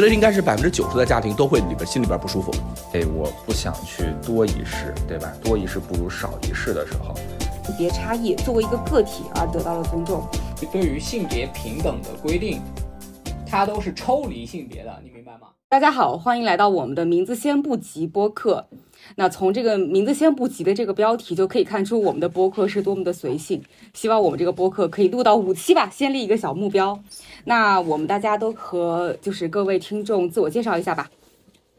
觉得应该是百分之九十的家庭都会里边心里边不舒服。哎，我不想去多一事，对吧？多一事不如少一事的时候，性别差异作为一个个体而得到了尊重。对于性别平等的规定，它都是抽离性别的，你明白吗？大家好，欢迎来到我们的名字先不急播客。那从这个名字先不急的这个标题就可以看出我们的播客是多么的随性。希望我们这个播客可以录到五期吧，先立一个小目标。那我们大家都和就是各位听众自我介绍一下吧。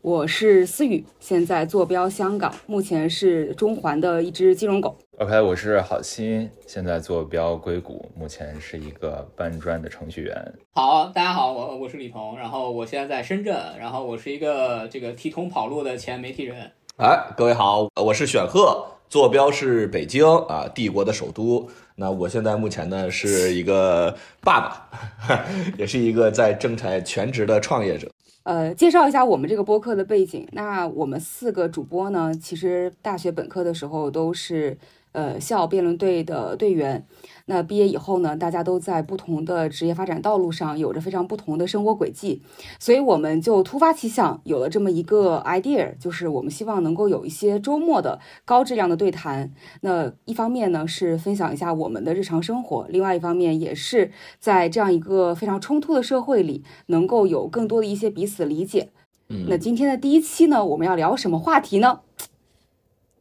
我是思雨，现在坐标香港，目前是中环的一只金融狗。OK，我是郝鑫，现在坐标硅谷，目前是一个搬砖的程序员。好，大家好，我我是李彤，然后我现在在深圳，然后我是一个这个提桶跑路的前媒体人。哎，各位好，我是选赫，坐标是北京啊，帝国的首都。那我现在目前呢是一个爸爸，也是一个在正产全职的创业者。呃，介绍一下我们这个播客的背景。那我们四个主播呢，其实大学本科的时候都是呃校辩论队的队员。那毕业以后呢，大家都在不同的职业发展道路上，有着非常不同的生活轨迹。所以我们就突发奇想，有了这么一个 idea，就是我们希望能够有一些周末的高质量的对谈。那一方面呢，是分享一下我们的日常生活；，另外一方面，也是在这样一个非常冲突的社会里，能够有更多的一些彼此理解。嗯，那今天的第一期呢，我们要聊什么话题呢？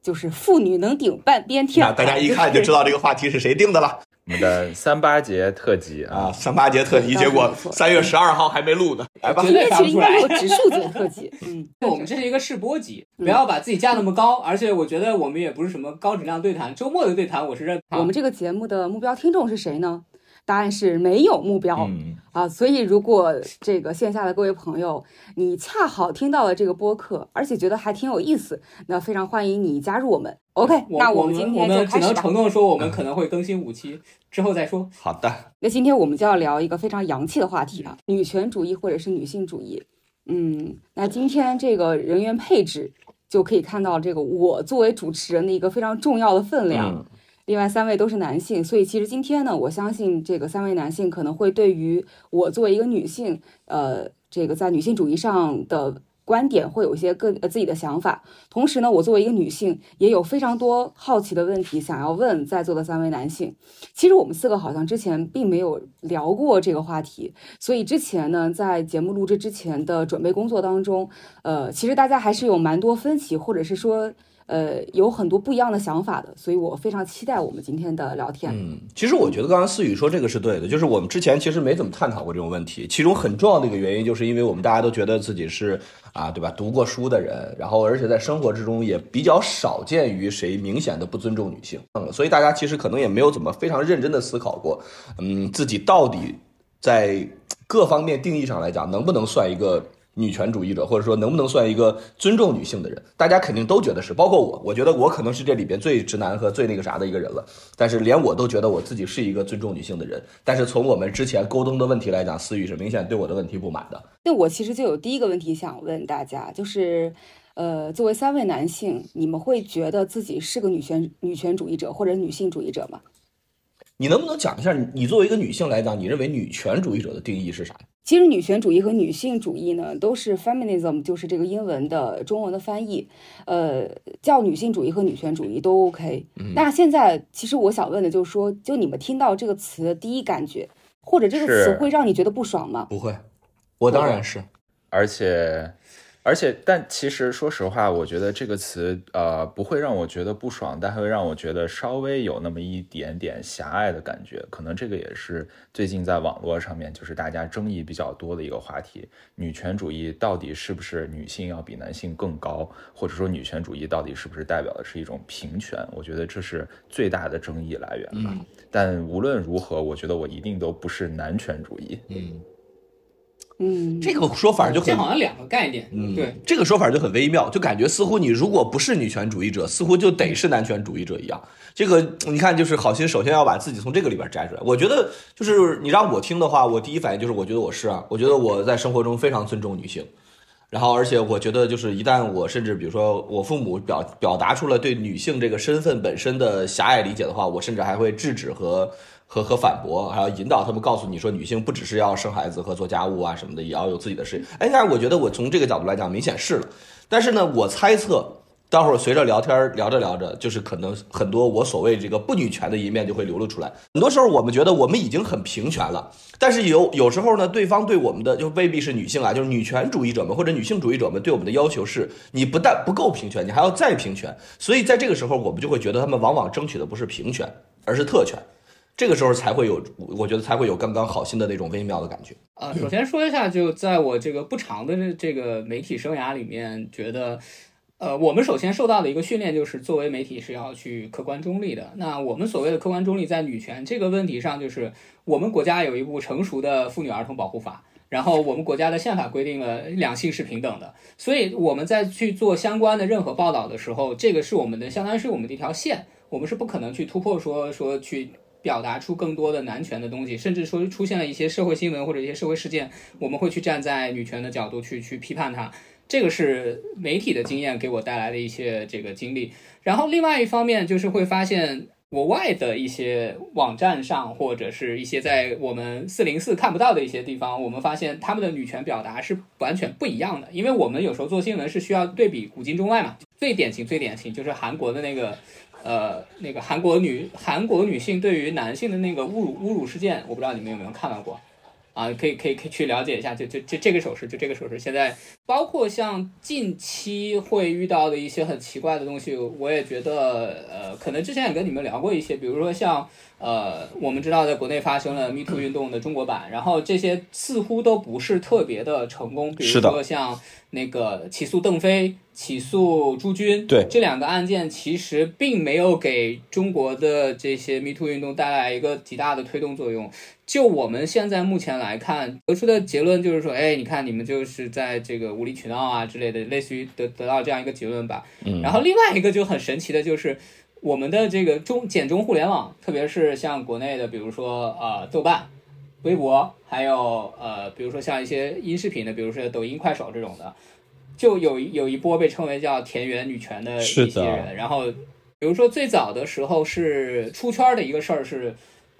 就是妇女能顶半边天。那大家一看就知道这个话题是谁定的了。我们的三八节特辑啊，三八节特辑，结果三月十二号还没录呢。来吧，今天其实应该录植树节特辑。嗯，我们这是一个试播集，不要把自己架那么高。而且我觉得我们也不是什么高质量对谈，周末的对谈我是认。我们这个节目的目标听众是谁呢？答案是没有目标啊，所以如果这个线下的各位朋友，你恰好听到了这个播客，而且觉得还挺有意思，那非常欢迎你加入我们。OK，那我们今天就开始只能承诺说我们可能会更新五期，之后再说。好的，那今天我们就要聊一个非常洋气的话题啊，女权主义或者是女性主义。嗯，那今天这个人员配置就可以看到，这个我作为主持人的一个非常重要的分量。另外三位都是男性，所以其实今天呢，我相信这个三位男性可能会对于我作为一个女性，呃，这个在女性主义上的观点会有一些个呃自己的想法。同时呢，我作为一个女性，也有非常多好奇的问题想要问在座的三位男性。其实我们四个好像之前并没有聊过这个话题，所以之前呢，在节目录制之前的准备工作当中，呃，其实大家还是有蛮多分歧，或者是说。呃，有很多不一样的想法的，所以我非常期待我们今天的聊天。嗯，其实我觉得刚刚思雨说这个是对的，就是我们之前其实没怎么探讨过这种问题。其中很重要的一个原因，就是因为我们大家都觉得自己是啊，对吧？读过书的人，然后而且在生活之中也比较少见于谁明显的不尊重女性，嗯，所以大家其实可能也没有怎么非常认真的思考过，嗯，自己到底在各方面定义上来讲，能不能算一个。女权主义者，或者说能不能算一个尊重女性的人？大家肯定都觉得是，包括我，我觉得我可能是这里边最直男和最那个啥的一个人了。但是连我都觉得我自己是一个尊重女性的人。但是从我们之前沟通的问题来讲，思雨是明显对我的问题不满的。那我其实就有第一个问题想问大家，就是，呃，作为三位男性，你们会觉得自己是个女权女权主义者或者女性主义者吗？你能不能讲一下，你作为一个女性来讲，你认为女权主义者的定义是啥呀？其实女权主义和女性主义呢，都是 feminism，就是这个英文的中文的翻译。呃，叫女性主义和女权主义都 OK。那现在其实我想问的就是说，就你们听到这个词的第一感觉，或者这个词会让你觉得不爽吗？不会，我当然是，而且。而且，但其实说实话，我觉得这个词，呃，不会让我觉得不爽，但会让我觉得稍微有那么一点点狭隘的感觉。可能这个也是最近在网络上面，就是大家争议比较多的一个话题：女权主义到底是不是女性要比男性更高，或者说女权主义到底是不是代表的是一种平权？我觉得这是最大的争议来源吧。但无论如何，我觉得我一定都不是男权主义。嗯。嗯，这个说法就很好像两个概念。嗯，对，这个说法就很微妙，就感觉似乎你如果不是女权主义者，似乎就得是男权主义者一样。这个你看，就是好心首先要把自己从这个里边摘出来。我觉得，就是你让我听的话，我第一反应就是，我觉得我是啊，我觉得我在生活中非常尊重女性。然后，而且我觉得，就是一旦我甚至比如说我父母表表达出了对女性这个身份本身的狭隘理解的话，我甚至还会制止和。和和反驳，还要引导他们告诉你说，女性不只是要生孩子和做家务啊什么的，也要有自己的事业。哎，但是我觉得我从这个角度来讲，明显是了。但是呢，我猜测。待会儿随着聊天聊着聊着，就是可能很多我所谓这个不女权的一面就会流露出来。很多时候我们觉得我们已经很平权了，但是有有时候呢，对方对我们的就未必是女性啊，就是女权主义者们或者女性主义者们对我们的要求是，你不但不够平权，你还要再平权。所以在这个时候，我们就会觉得他们往往争取的不是平权，而是特权。这个时候才会有，我觉得才会有刚刚好心的那种微妙的感觉。啊，首先说一下，就在我这个不长的这个媒体生涯里面，觉得。呃，我们首先受到的一个训练就是，作为媒体是要去客观中立的。那我们所谓的客观中立，在女权这个问题上，就是我们国家有一部成熟的妇女儿童保护法，然后我们国家的宪法规定了两性是平等的，所以我们在去做相关的任何报道的时候，这个是我们的，相当于是我们的一条线，我们是不可能去突破说说去表达出更多的男权的东西，甚至说出现了一些社会新闻或者一些社会事件，我们会去站在女权的角度去去批判它。这个是媒体的经验给我带来的一些这个经历，然后另外一方面就是会发现国外的一些网站上或者是一些在我们四零四看不到的一些地方，我们发现他们的女权表达是完全不一样的。因为我们有时候做新闻是需要对比古今中外嘛，最典型最典型就是韩国的那个，呃，那个韩国女韩国女性对于男性的那个侮辱侮辱事件，我不知道你们有没有看到过。啊，可以可以可以去了解一下，就就就这个手势，就这个手势。现在包括像近期会遇到的一些很奇怪的东西，我也觉得，呃，可能之前也跟你们聊过一些，比如说像，呃，我们知道在国内发生了 Me Too 运动的中国版，然后这些似乎都不是特别的成功，比如说像那个起诉邓飞、起诉朱军，对这两个案件，其实并没有给中国的这些 Me Too 运动带来一个极大的推动作用。就我们现在目前来看得出的结论就是说，哎，你看你们就是在这个无理取闹啊之类的，类似于得得到这样一个结论吧。嗯。然后另外一个就很神奇的就是，我们的这个中简中互联网，特别是像国内的，比如说呃豆瓣、微博，还有呃比如说像一些音视频的，比如说抖音、快手这种的，就有有一波被称为叫田园女权的一些人。然后比如说最早的时候是出圈的一个事儿是。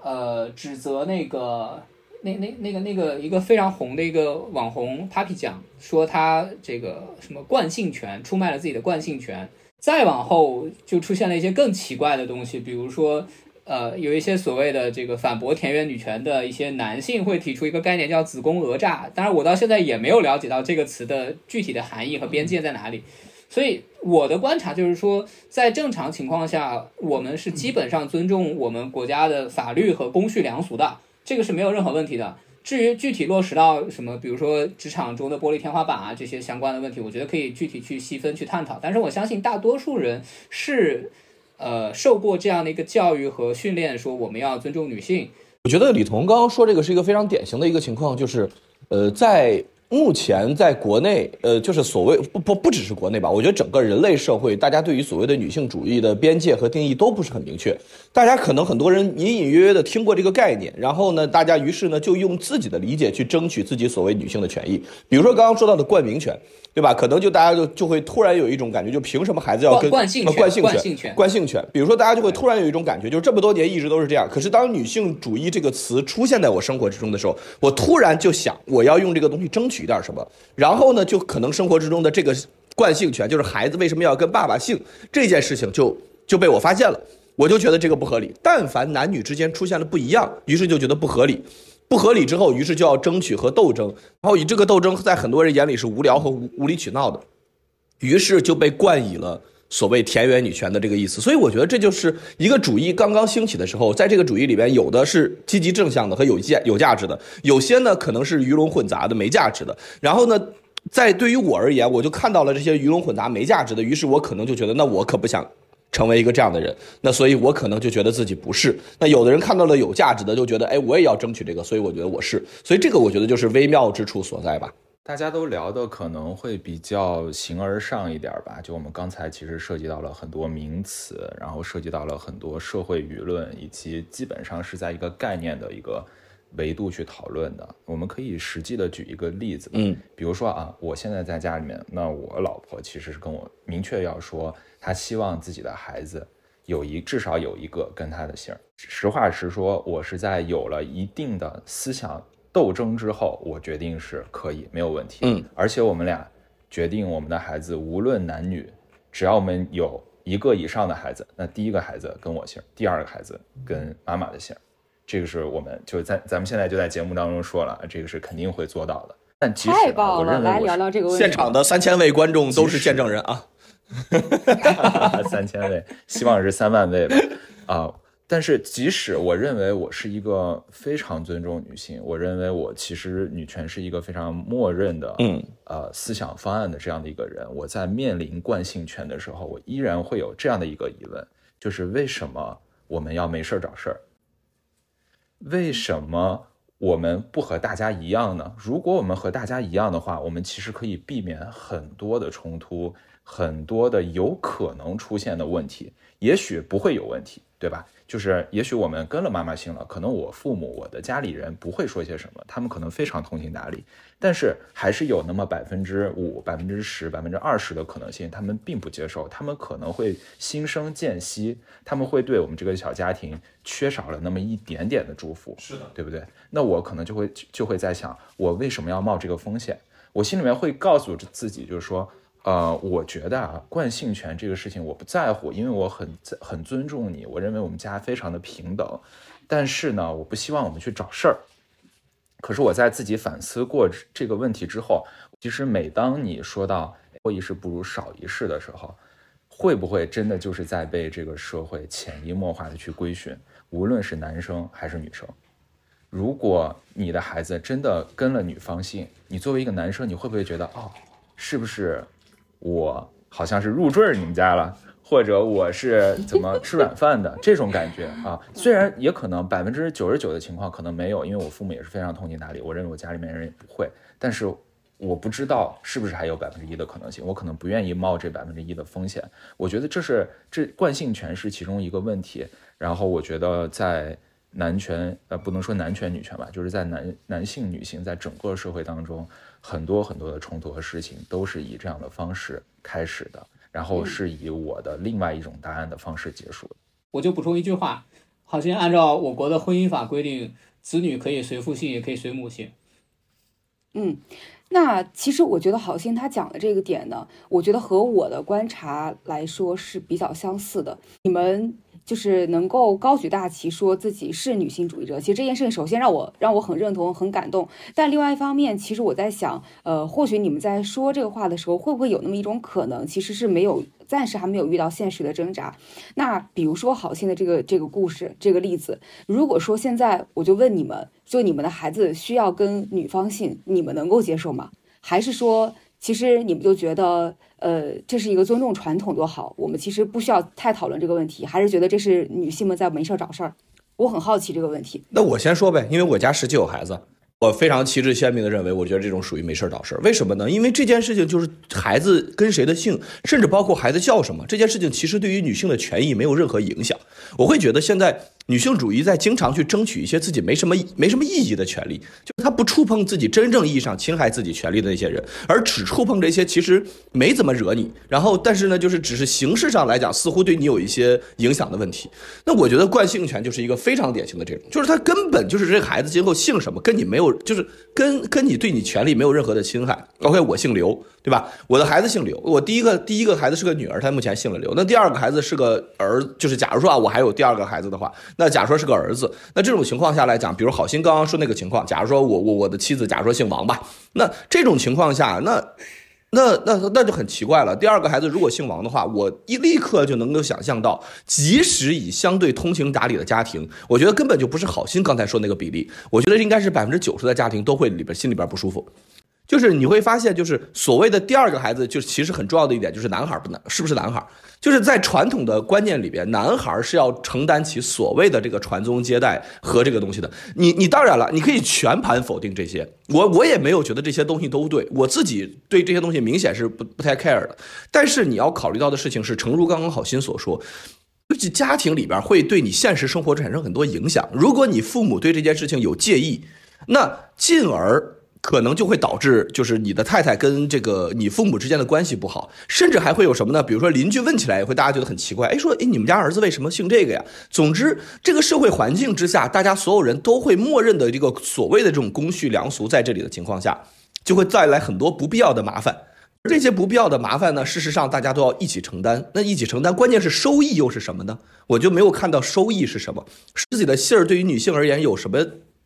呃，指责那个那那那个那个一个非常红的一个网红 Papi 酱，说他这个什么惯性权出卖了自己的惯性权。再往后就出现了一些更奇怪的东西，比如说，呃，有一些所谓的这个反驳田园女权的一些男性会提出一个概念叫子宫讹诈，当然我到现在也没有了解到这个词的具体的含义和边界在哪里。所以我的观察就是说，在正常情况下，我们是基本上尊重我们国家的法律和公序良俗的，这个是没有任何问题的。至于具体落实到什么，比如说职场中的玻璃天花板啊这些相关的问题，我觉得可以具体去细分去探讨。但是我相信大多数人是，呃，受过这样的一个教育和训练，说我们要尊重女性。我觉得李彤刚刚说这个是一个非常典型的一个情况，就是，呃，在。目前在国内，呃，就是所谓不不不只是国内吧，我觉得整个人类社会，大家对于所谓的女性主义的边界和定义都不是很明确。大家可能很多人隐隐约约的听过这个概念，然后呢，大家于是呢就用自己的理解去争取自己所谓女性的权益。比如说刚刚说到的冠名权。对吧？可能就大家就就会突然有一种感觉，就凭什么孩子要跟惯性权？惯性权，惯性权。比如说，大家就会突然有一种感觉，就是这么多年一直都是这样。可是当女性主义这个词出现在我生活之中的时候，我突然就想，我要用这个东西争取取点什么。然后呢，就可能生活之中的这个惯性权，就是孩子为什么要跟爸爸姓这件事情，就就被我发现了。我就觉得这个不合理。但凡男女之间出现了不一样，于是就觉得不合理。不合理之后，于是就要争取和斗争。然后以这个斗争，在很多人眼里是无聊和无无理取闹的。于是就被冠以了所谓田园女权的这个意思，所以我觉得这就是一个主义刚刚兴起的时候，在这个主义里边，有的是积极正向的和有价有价值的，有些呢可能是鱼龙混杂的没价值的。然后呢，在对于我而言，我就看到了这些鱼龙混杂没价值的，于是我可能就觉得，那我可不想成为一个这样的人。那所以我可能就觉得自己不是。那有的人看到了有价值的，就觉得，哎，我也要争取这个，所以我觉得我是。所以这个我觉得就是微妙之处所在吧。大家都聊的可能会比较形而上一点吧，就我们刚才其实涉及到了很多名词，然后涉及到了很多社会舆论，以及基本上是在一个概念的一个维度去讨论的。我们可以实际的举一个例子，嗯，比如说啊，我现在在家里面，那我老婆其实是跟我明确要说，她希望自己的孩子。有一至少有一个跟她的姓儿。实话实说，我是在有了一定的思想斗争之后，我决定是可以没有问题。嗯，而且我们俩决定，我们的孩子无论男女，只要我们有一个以上的孩子，那第一个孩子跟我姓，第二个孩子跟妈妈的姓。这个是我们就在咱们现在就在节目当中说了，这个是肯定会做到的。但即使啊太棒了！来我认为我是聊聊这个问题。现场的三千位观众都是见证人啊。三千位，希望是三万位吧。啊，但是即使我认为我是一个非常尊重女性，我认为我其实女权是一个非常默认的，嗯，呃，思想方案的这样的一个人，我在面临惯性权的时候，我依然会有这样的一个疑问，就是为什么我们要没事儿找事儿？为什么我们不和大家一样呢？如果我们和大家一样的话，我们其实可以避免很多的冲突，很多的有可能出现的问题。也许不会有问题，对吧？就是也许我们跟了妈妈姓了，可能我父母、我的家里人不会说些什么，他们可能非常通情达理，但是还是有那么百分之五、百分之十、百分之二十的可能性，他们并不接受，他们可能会心生间隙，他们会对我们这个小家庭缺少了那么一点点的祝福，是的，对不对？那我可能就会就会在想，我为什么要冒这个风险？我心里面会告诉自己，就是说，呃，我觉得啊，惯性权这个事情我不在乎，因为我很很尊重你，我认为我们家非常的平等，但是呢，我不希望我们去找事儿。可是我在自己反思过这个问题之后，其实每当你说到多一事不如少一事的时候，会不会真的就是在被这个社会潜移默化的去规训？无论是男生还是女生，如果你的孩子真的跟了女方姓，你作为一个男生，你会不会觉得哦，是不是我好像是入赘你们家了，或者我是怎么 吃软饭的这种感觉啊？虽然也可能百分之九十九的情况可能没有，因为我父母也是非常通情达理，我认为我家里面人也不会，但是我不知道是不是还有百分之一的可能性，我可能不愿意冒这百分之一的风险。我觉得这是这惯性权是其中一个问题。然后我觉得在男权，呃，不能说男权女权吧，就是在男男性女性在整个社会当中，很多很多的冲突和事情都是以这样的方式开始的，然后是以我的另外一种答案的方式结束的。我就补充一句话，好像按照我国的婚姻法规定，子女可以随父姓，也可以随母姓。嗯，那其实我觉得郝鑫他讲的这个点呢，我觉得和我的观察来说是比较相似的。你们就是能够高举大旗说自己是女性主义者，其实这件事情首先让我让我很认同、很感动。但另外一方面，其实我在想，呃，或许你们在说这个话的时候，会不会有那么一种可能，其实是没有暂时还没有遇到现实的挣扎？那比如说郝鑫的这个这个故事这个例子，如果说现在我就问你们，就你们的孩子需要跟女方姓，你们能够接受吗？还是说，其实你们就觉得，呃，这是一个尊重传统多好，我们其实不需要太讨论这个问题，还是觉得这是女性们在没事找事儿？我很好奇这个问题。那我先说呗，因为我家实际有孩子，我非常旗帜鲜明的认为，我觉得这种属于没事找事儿。为什么呢？因为这件事情就是孩子跟谁的姓，甚至包括孩子叫什么，这件事情其实对于女性的权益没有任何影响。我会觉得现在女性主义在经常去争取一些自己没什么没什么意义的权利，就是她不触碰自己真正意义上侵害自己权利的那些人，而只触碰这些其实没怎么惹你，然后但是呢，就是只是形式上来讲，似乎对你有一些影响的问题。那我觉得惯性权就是一个非常典型的这种，就是他根本就是这孩子今后姓什么跟你没有，就是跟跟你对你权利没有任何的侵害。OK，我姓刘，对吧？我的孩子姓刘，我第一个第一个孩子是个女儿，她目前姓了刘。那第二个孩子是个儿，就是假如说啊，我还有第二个孩子的话，那假如说是个儿子，那这种情况下来讲，比如好心刚刚说那个情况，假如说我我我的妻子，假如说姓王吧，那这种情况下，那那那那就很奇怪了。第二个孩子如果姓王的话，我一立刻就能够想象到，即使以相对通情达理的家庭，我觉得根本就不是好心刚才说那个比例，我觉得应该是百分之九十的家庭都会里边心里边不舒服。就是你会发现，就是所谓的第二个孩子，就是其实很重要的一点，就是男孩不男，是不是男孩？就是在传统的观念里边，男孩是要承担起所谓的这个传宗接代和这个东西的。你你当然了，你可以全盘否定这些，我我也没有觉得这些东西都对，我自己对这些东西明显是不不太 care 的。但是你要考虑到的事情是，诚如刚刚好心所说。就是家庭里边会对你现实生活产生很多影响。如果你父母对这件事情有介意，那进而可能就会导致，就是你的太太跟这个你父母之间的关系不好，甚至还会有什么呢？比如说邻居问起来也会大家觉得很奇怪，哎，说哎你们家儿子为什么姓这个呀？总之，这个社会环境之下，大家所有人都会默认的这个所谓的这种公序良俗在这里的情况下，就会带来很多不必要的麻烦。这些不必要的麻烦呢，事实上大家都要一起承担。那一起承担，关键是收益又是什么呢？我就没有看到收益是什么。自己的姓儿对于女性而言有什么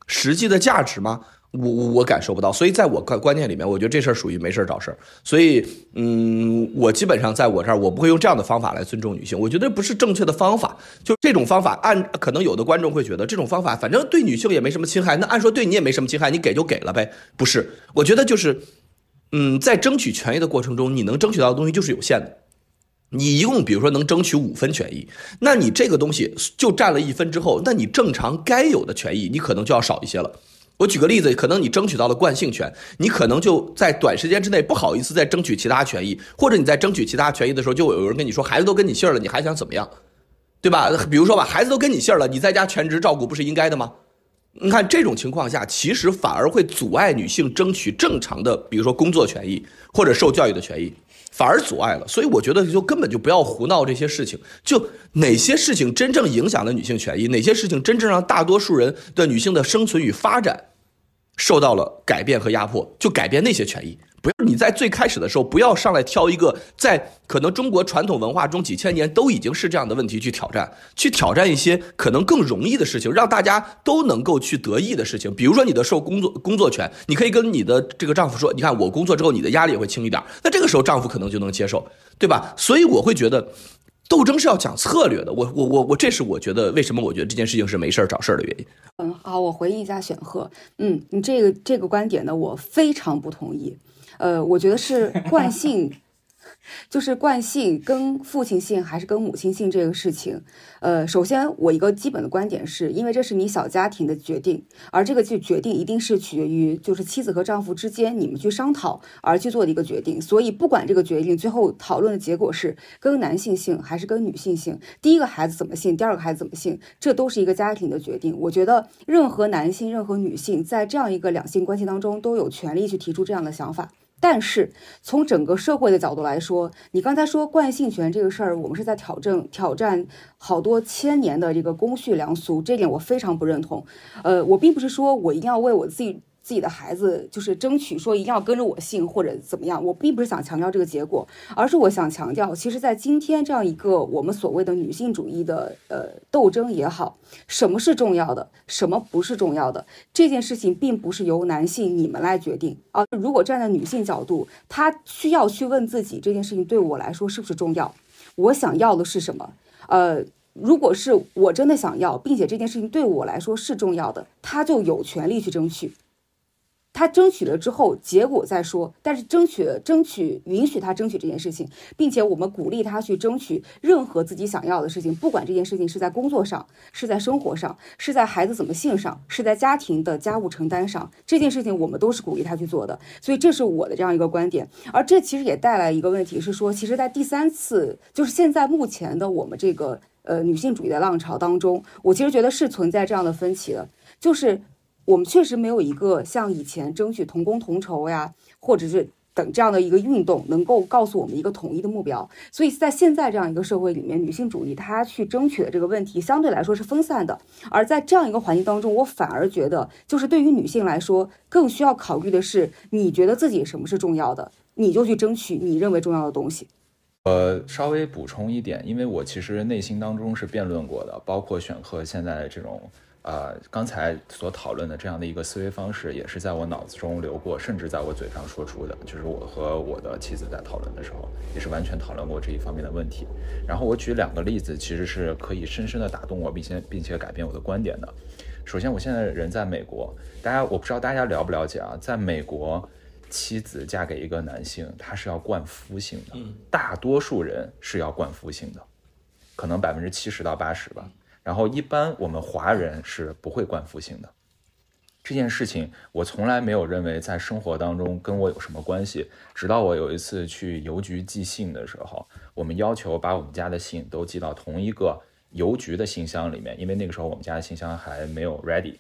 实际的价值吗？我我感受不到，所以在我观观念里面，我觉得这事儿属于没事儿找事儿。所以，嗯，我基本上在我这儿，我不会用这样的方法来尊重女性。我觉得不是正确的方法。就这种方法，按可能有的观众会觉得这种方法，反正对女性也没什么侵害，那按说对你也没什么侵害，你给就给了呗。不是，我觉得就是，嗯，在争取权益的过程中，你能争取到的东西就是有限的。你一共比如说能争取五分权益，那你这个东西就占了一分之后，那你正常该有的权益，你可能就要少一些了。我举个例子，可能你争取到了惯性权，你可能就在短时间之内不好意思再争取其他权益，或者你在争取其他权益的时候，就有人跟你说孩子都跟你姓了，你还想怎么样，对吧？比如说吧，孩子都跟你姓了，你在家全职照顾不是应该的吗？你看这种情况下，其实反而会阻碍女性争取正常的，比如说工作权益或者受教育的权益。反而阻碍了，所以我觉得就根本就不要胡闹这些事情。就哪些事情真正影响了女性权益，哪些事情真正让大多数人的女性的生存与发展受到了改变和压迫，就改变那些权益。不要你在最开始的时候不要上来挑一个在可能中国传统文化中几千年都已经是这样的问题去挑战，去挑战一些可能更容易的事情，让大家都能够去得益的事情。比如说你的受工作工作权，你可以跟你的这个丈夫说，你看我工作之后你的压力也会轻一点，那这个时候丈夫可能就能接受，对吧？所以我会觉得斗争是要讲策略的。我我我我，这是我觉得为什么我觉得这件事情是没事儿找事儿的原因。嗯，好，我回应一下选赫。嗯，你这个这个观点呢，我非常不同意。呃，我觉得是惯性，就是惯性跟父亲姓还是跟母亲姓这个事情。呃，首先我一个基本的观点是，因为这是你小家庭的决定，而这个就决定一定是取决于就是妻子和丈夫之间你们去商讨而去做的一个决定。所以不管这个决定最后讨论的结果是跟男性姓还是跟女性姓，第一个孩子怎么姓，第二个孩子怎么姓，这都是一个家庭的决定。我觉得任何男性、任何女性在这样一个两性关系当中都有权利去提出这样的想法。但是从整个社会的角度来说，你刚才说惯性权这个事儿，我们是在挑战挑战好多千年的这个公序良俗，这点我非常不认同。呃，我并不是说我一定要为我自己。自己的孩子就是争取说一定要跟着我姓或者怎么样，我并不是想强调这个结果，而是我想强调，其实，在今天这样一个我们所谓的女性主义的呃斗争也好，什么是重要的，什么不是重要的，这件事情并不是由男性你们来决定啊。如果站在女性角度，她需要去问自己这件事情对我来说是不是重要，我想要的是什么？呃，如果是我真的想要，并且这件事情对我来说是重要的，她就有权利去争取。他争取了之后，结果再说。但是争取，争取允许他争取这件事情，并且我们鼓励他去争取任何自己想要的事情，不管这件事情是在工作上，是在生活上，是在孩子怎么性上，是在家庭的家务承担上，这件事情我们都是鼓励他去做的。所以这是我的这样一个观点。而这其实也带来一个问题，是说，其实，在第三次，就是现在目前的我们这个呃女性主义的浪潮当中，我其实觉得是存在这样的分歧的，就是。我们确实没有一个像以前争取同工同酬呀，或者是等这样的一个运动，能够告诉我们一个统一的目标。所以在现在这样一个社会里面，女性主义她去争取的这个问题相对来说是分散的。而在这样一个环境当中，我反而觉得，就是对于女性来说，更需要考虑的是，你觉得自己什么是重要的，你就去争取你认为重要的东西。呃，稍微补充一点，因为我其实内心当中是辩论过的，包括选课现在这种。呃，刚才所讨论的这样的一个思维方式，也是在我脑子中流过，甚至在我嘴上说出的。就是我和我的妻子在讨论的时候，也是完全讨论过这一方面的问题。然后我举两个例子，其实是可以深深的打动我，并且并且改变我的观点的。首先，我现在人在美国，大家我不知道大家了不了解啊，在美国，妻子嫁给一个男性，他是要冠夫姓的，大多数人是要冠夫姓的，可能百分之七十到八十吧。然后，一般我们华人是不会冠夫姓的。这件事情我从来没有认为在生活当中跟我有什么关系。直到我有一次去邮局寄信的时候，我们要求把我们家的信都寄到同一个邮局的信箱里面，因为那个时候我们家的信箱还没有 ready。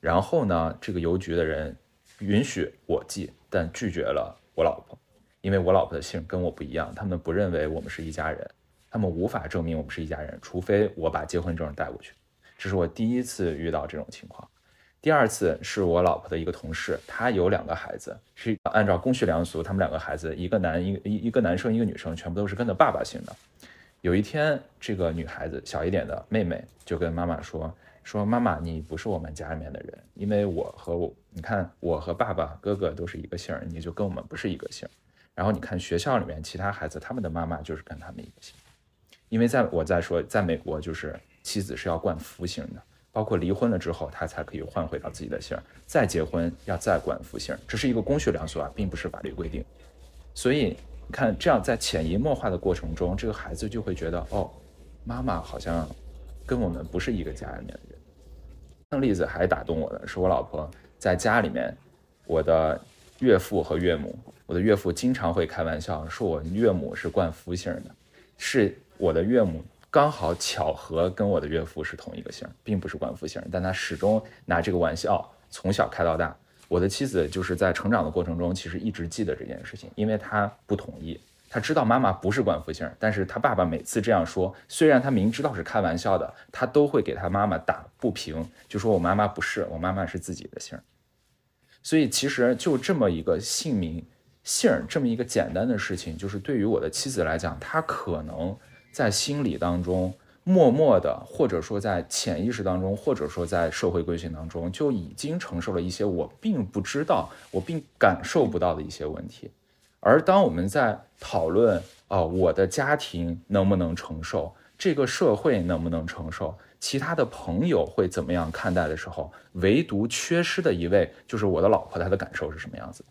然后呢，这个邮局的人允许我寄，但拒绝了我老婆，因为我老婆的姓跟我不一样，他们不认为我们是一家人，他们无法证明我们是一家人，除非我把结婚证带过去。这是我第一次遇到这种情况。第二次是我老婆的一个同事，他有两个孩子，是按照公序良俗，他们两个孩子，一个男一个一一个男生一个女生，全部都是跟着爸爸姓的。有一天，这个女孩子小一点的妹妹就跟妈妈说：“说妈妈，你不是我们家里面的人，因为我和我，你看我和爸爸哥哥都是一个姓，你就跟我们不是一个姓。然后你看学校里面其他孩子，他们的妈妈就是跟他们一个姓，因为在我在说，在美国就是妻子是要冠夫姓的。”包括离婚了之后，他才可以换回到自己的姓儿，再结婚要再冠夫姓，这是一个公序良俗啊，并不是法律规定。所以你看，这样在潜移默化的过程中，这个孩子就会觉得，哦，妈妈好像跟我们不是一个家里面的人。那例子还打动我的是，我老婆在家里面，我的岳父和岳母，我的岳父经常会开玩笑说，我岳母是冠夫姓的，是我的岳母。刚好巧合跟我的岳父是同一个姓，并不是冠夫姓，但他始终拿这个玩笑，从小开到大。我的妻子就是在成长的过程中，其实一直记得这件事情，因为她不同意，她知道妈妈不是冠夫姓，但是她爸爸每次这样说，虽然他明知道是开玩笑的，他都会给他妈妈打不平，就说我妈妈不是，我妈妈是自己的姓。所以其实就这么一个姓名姓这么一个简单的事情，就是对于我的妻子来讲，她可能。在心理当中，默默的，或者说在潜意识当中，或者说在社会规训当中，就已经承受了一些我并不知道、我并感受不到的一些问题。而当我们在讨论啊，我的家庭能不能承受，这个社会能不能承受，其他的朋友会怎么样看待的时候，唯独缺失的一位就是我的老婆，她的感受是什么样子？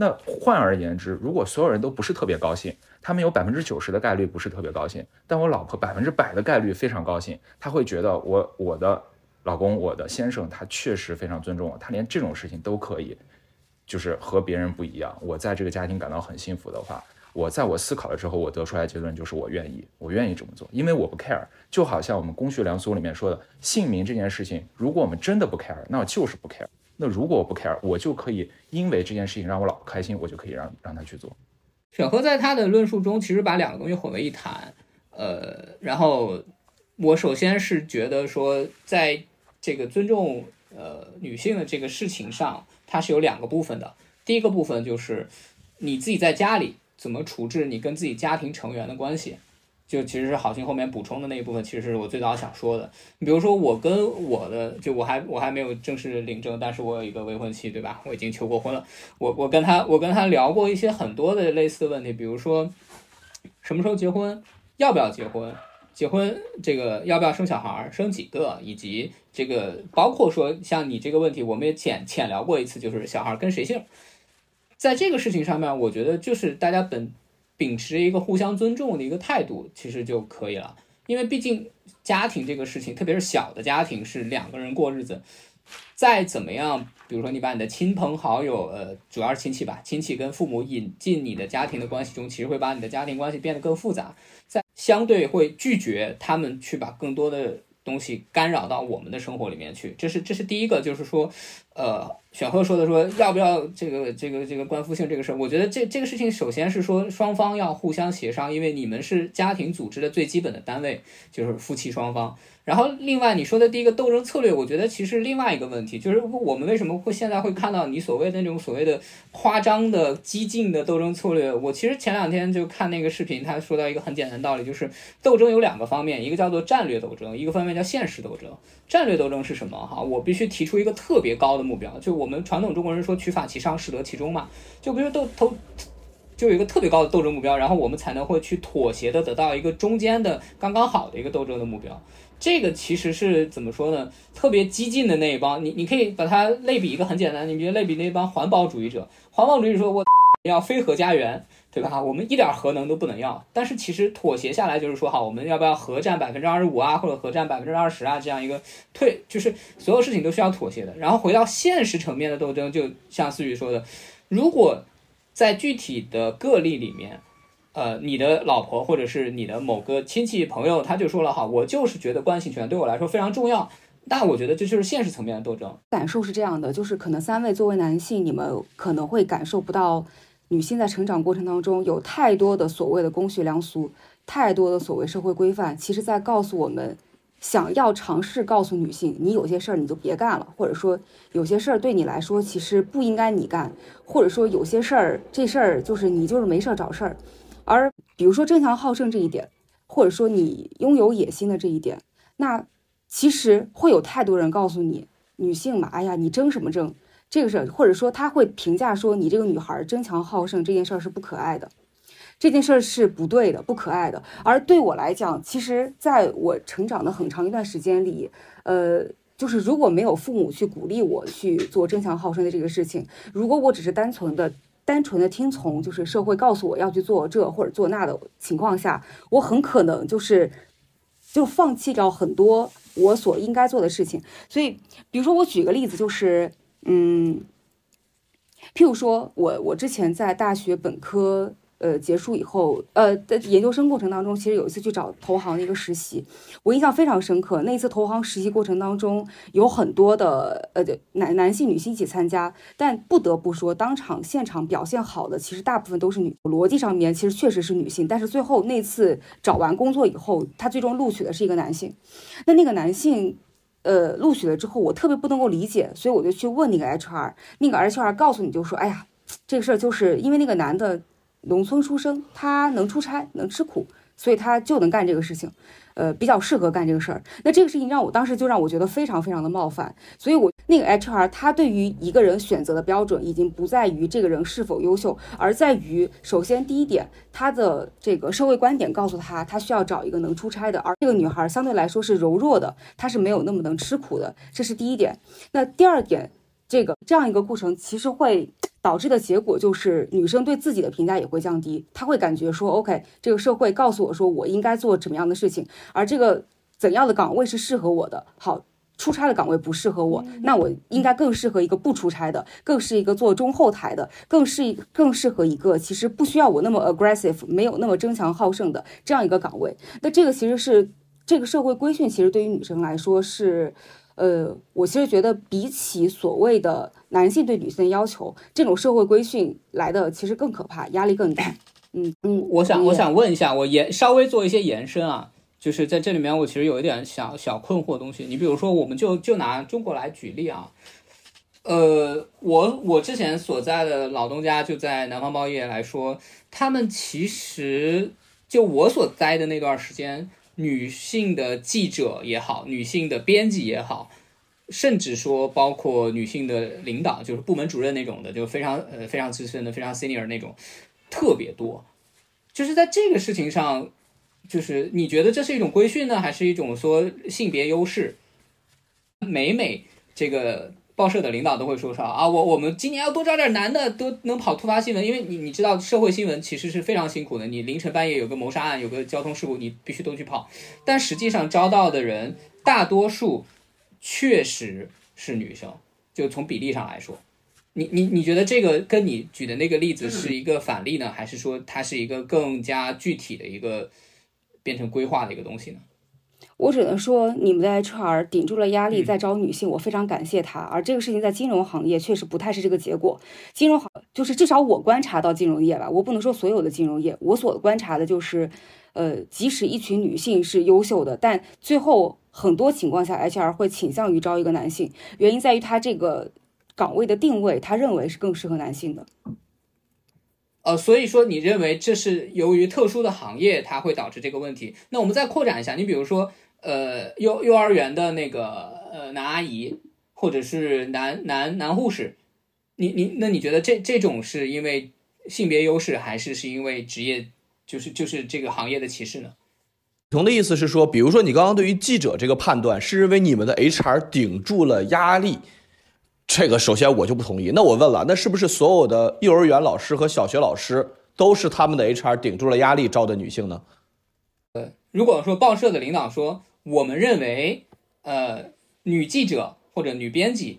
那换而言之，如果所有人都不是特别高兴，他们有百分之九十的概率不是特别高兴，但我老婆百分之百的概率非常高兴，她会觉得我我的老公我的先生他确实非常尊重我，他连这种事情都可以，就是和别人不一样。我在这个家庭感到很幸福的话，我在我思考了之后，我得出来结论就是我愿意，我愿意这么做，因为我不 care。就好像我们公序良俗里面说的，姓名这件事情，如果我们真的不 care，那我就是不 care。那如果我不 care，我就可以因为这件事情让我老婆开心，我就可以让让他去做。选和在他的论述中，其实把两个东西混为一谈。呃，然后我首先是觉得说，在这个尊重呃女性的这个事情上，它是有两个部分的。第一个部分就是你自己在家里怎么处置你跟自己家庭成员的关系。就其实是好心后面补充的那一部分，其实是我最早想说的。你比如说，我跟我的，就我还我还没有正式领证，但是我有一个未婚妻，对吧？我已经求过婚了。我我跟他我跟他聊过一些很多的类似的问题，比如说什么时候结婚，要不要结婚，结婚这个要不要生小孩，生几个，以及这个包括说像你这个问题，我们也浅浅聊过一次，就是小孩跟谁姓。在这个事情上面，我觉得就是大家本。秉持一个互相尊重的一个态度，其实就可以了。因为毕竟家庭这个事情，特别是小的家庭，是两个人过日子。再怎么样，比如说你把你的亲朋好友，呃，主要是亲戚吧，亲戚跟父母引进你的家庭的关系中，其实会把你的家庭关系变得更复杂。在相对会拒绝他们去把更多的东西干扰到我们的生活里面去。这是这是第一个，就是说。呃，选赫说的说要不要这个这个这个关夫姓这个事儿，我觉得这这个事情首先是说双方要互相协商，因为你们是家庭组织的最基本的单位，就是夫妻双方。然后另外你说的第一个斗争策略，我觉得其实另外一个问题就是我们为什么会现在会看到你所谓的那种所谓的夸张的激进的斗争策略？我其实前两天就看那个视频，他说到一个很简单的道理，就是斗争有两个方面，一个叫做战略斗争，一个方面叫现实斗争。战略斗争是什么？哈，我必须提出一个特别高的目标，就我们传统中国人说取法其上，适得其中嘛。就比如斗斗，就有一个特别高的斗争目标，然后我们才能会去妥协的得到一个中间的刚刚好的一个斗争的目标。这个其实是怎么说呢？特别激进的那一帮，你你可以把它类比一个很简单，你比如类比那帮环保主义者，环保主义者说我 要非核家园。对吧？我们一点核能都不能要，但是其实妥协下来就是说，好，我们要不要核占百分之二十五啊，或者核占百分之二十啊？这样一个退，就是所有事情都需要妥协的。然后回到现实层面的斗争，就像思雨说的，如果在具体的个例里面，呃，你的老婆或者是你的某个亲戚朋友，他就说了，哈，我就是觉得关系权对我来说非常重要。那我觉得这就是现实层面的斗争。感受是这样的，就是可能三位作为男性，你们可能会感受不到女性在成长过程当中有太多的所谓的公序良俗，太多的所谓社会规范，其实在告诉我们，想要尝试告诉女性，你有些事儿你就别干了，或者说有些事儿对你来说其实不应该你干，或者说有些事儿这事儿就是你就是没事儿找事儿，比如说争强好胜这一点，或者说你拥有野心的这一点，那其实会有太多人告诉你，女性嘛，哎呀，你争什么争？这个事儿，或者说他会评价说你这个女孩争强好胜这件事儿是不可爱的，这件事儿是不对的、不可爱的。而对我来讲，其实在我成长的很长一段时间里，呃，就是如果没有父母去鼓励我去做争强好胜的这个事情，如果我只是单纯的、单纯的听从，就是社会告诉我要去做这或者做那的情况下，我很可能就是就放弃掉很多我所应该做的事情。所以，比如说我举个例子，就是。嗯，譬如说，我我之前在大学本科呃结束以后，呃在研究生过程当中，其实有一次去找投行的一个实习，我印象非常深刻。那一次投行实习过程当中，有很多的呃男男性、女性一起参加，但不得不说，当场现场表现好的，其实大部分都是女。逻辑上面其实确实是女性，但是最后那次找完工作以后，他最终录取的是一个男性。那那个男性。呃，录取了之后，我特别不能够理解，所以我就去问那个 HR，那个 HR 告诉你就说，哎呀，这个事儿就是因为那个男的农村出生，他能出差，能吃苦，所以他就能干这个事情。呃，比较适合干这个事儿。那这个事情让我当时就让我觉得非常非常的冒犯，所以我那个 HR 他对于一个人选择的标准已经不在于这个人是否优秀，而在于首先第一点，他的这个社会观点告诉他，他需要找一个能出差的，而这个女孩相对来说是柔弱的，她是没有那么能吃苦的，这是第一点。那第二点，这个这样一个过程其实会。导致的结果就是女生对自己的评价也会降低，她会感觉说，OK，这个社会告诉我说我应该做怎么样的事情，而这个怎样的岗位是适合我的。好，出差的岗位不适合我，那我应该更适合一个不出差的，更是一个做中后台的，更是更适合一个其实不需要我那么 aggressive，没有那么争强好胜的这样一个岗位。那这个其实是这个社会规训，其实对于女生来说是。呃，我其实觉得比起所谓的男性对女性的要求，这种社会规训来的其实更可怕，压力更大。嗯 嗯，我想我想问一下，我延稍微做一些延伸啊，就是在这里面我其实有一点小小困惑的东西。你比如说，我们就就拿中国来举例啊，呃，我我之前所在的老东家就在南方报业来说，他们其实就我所待的那段时间。女性的记者也好，女性的编辑也好，甚至说包括女性的领导，就是部门主任那种的，就非常呃非常资深的、非常 senior 那种，特别多。就是在这个事情上，就是你觉得这是一种规训呢，还是一种说性别优势？每每这个。报社的领导都会说说啊，我我们今年要多招点男的，都能跑突发新闻，因为你你知道社会新闻其实是非常辛苦的，你凌晨半夜有个谋杀案，有个交通事故，你必须都去跑。但实际上招到的人大多数确实是女生，就从比例上来说，你你你觉得这个跟你举的那个例子是一个反例呢，还是说它是一个更加具体的一个变成规划的一个东西呢？我只能说，你们的 HR 顶住了压力在招女性，我非常感谢他。而这个事情在金融行业确实不太是这个结果。金融行就是至少我观察到金融业吧，我不能说所有的金融业，我所观察的就是，呃，即使一群女性是优秀的，但最后很多情况下 HR 会倾向于招一个男性，原因在于他这个岗位的定位，他认为是更适合男性的。呃，所以说你认为这是由于特殊的行业，它会导致这个问题？那我们再扩展一下，你比如说。呃，幼幼儿园的那个呃男阿姨，或者是男男男护士，你你那你觉得这这种是因为性别优势，还是是因为职业就是就是这个行业的歧视呢？同的意思是说，比如说你刚刚对于记者这个判断，是认为你们的 HR 顶住了压力，这个首先我就不同意。那我问了，那是不是所有的幼儿园老师和小学老师都是他们的 HR 顶住了压力招的女性呢？呃，如果说报社的领导说。我们认为，呃，女记者或者女编辑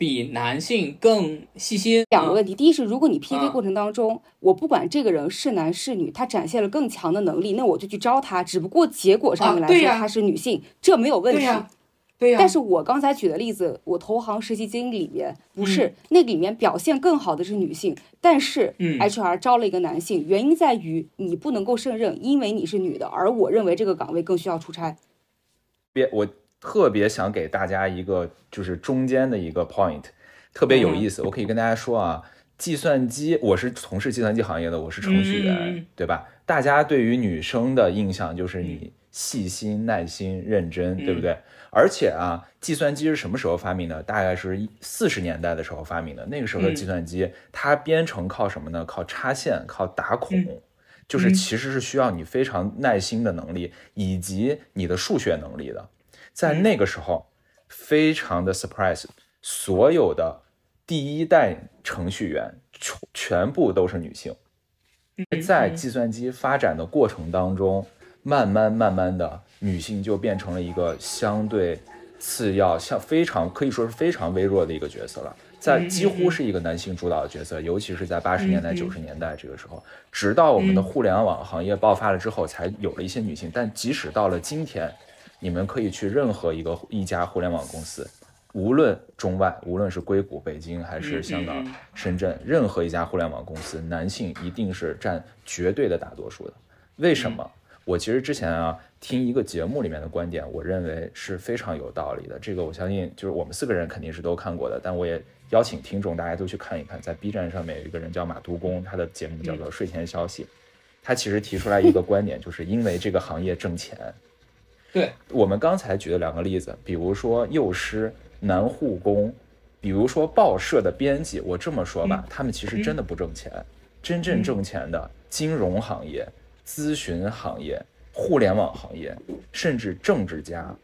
比男性更细心。两个问题，第一是，如果你 PK 过程当中，我不管这个人是男是女，他展现了更强的能力，那我就去招他。只不过结果上面来说，他是女性，这没有问题。对呀、但是我刚才举的例子，我投行实习经历里面不是、那里面表现更好的是女性，但是嗯 HR 招了一个男性，原因在于你不能够胜任，因为你是女的，而我认为这个岗位更需要出差。别，我特别想给大家一个就是中间的一个 point，特别有意思。我可以跟大家说啊，计算机，我是从事计算机行业的，我是程序员，对吧？大家对于女生的印象就是你细心、耐心、认真，对不对？而且啊，计算机是什么时候发明的？大概是四十年代的时候发明的。那个时候的计算机，它编程靠什么呢？靠插线，靠打孔。就是其实是需要你非常耐心的能力，以及你的数学能力的。在那个时候，非常的 surprise，所有的第一代程序员全全部都是女性。在计算机发展的过程当中，慢慢慢慢的，女性就变成了一个相对次要、像非常可以说是非常微弱的一个角色了。在几乎是一个男性主导的角色，尤其是在八十年代、九十年代这个时候，直到我们的互联网行业爆发了之后，才有了一些女性。但即使到了今天，你们可以去任何一个一家互联网公司，无论中外，无论是硅谷、北京还是香港、深圳，任何一家互联网公司，男性一定是占绝对的大多数的。为什么？我其实之前啊听一个节目里面的观点，我认为是非常有道理的。这个我相信就是我们四个人肯定是都看过的，但我也邀请听众大家都去看一看，在 B 站上面有一个人叫马都工，他的节目叫做《睡前消息》，他其实提出来一个观点，就是因为这个行业挣钱。对，我们刚才举的两个例子，比如说幼师、男护工，比如说报社的编辑，我这么说吧，他们其实真的不挣钱，真正挣钱的金融行业、咨询行业、互联网行业，甚至政治家、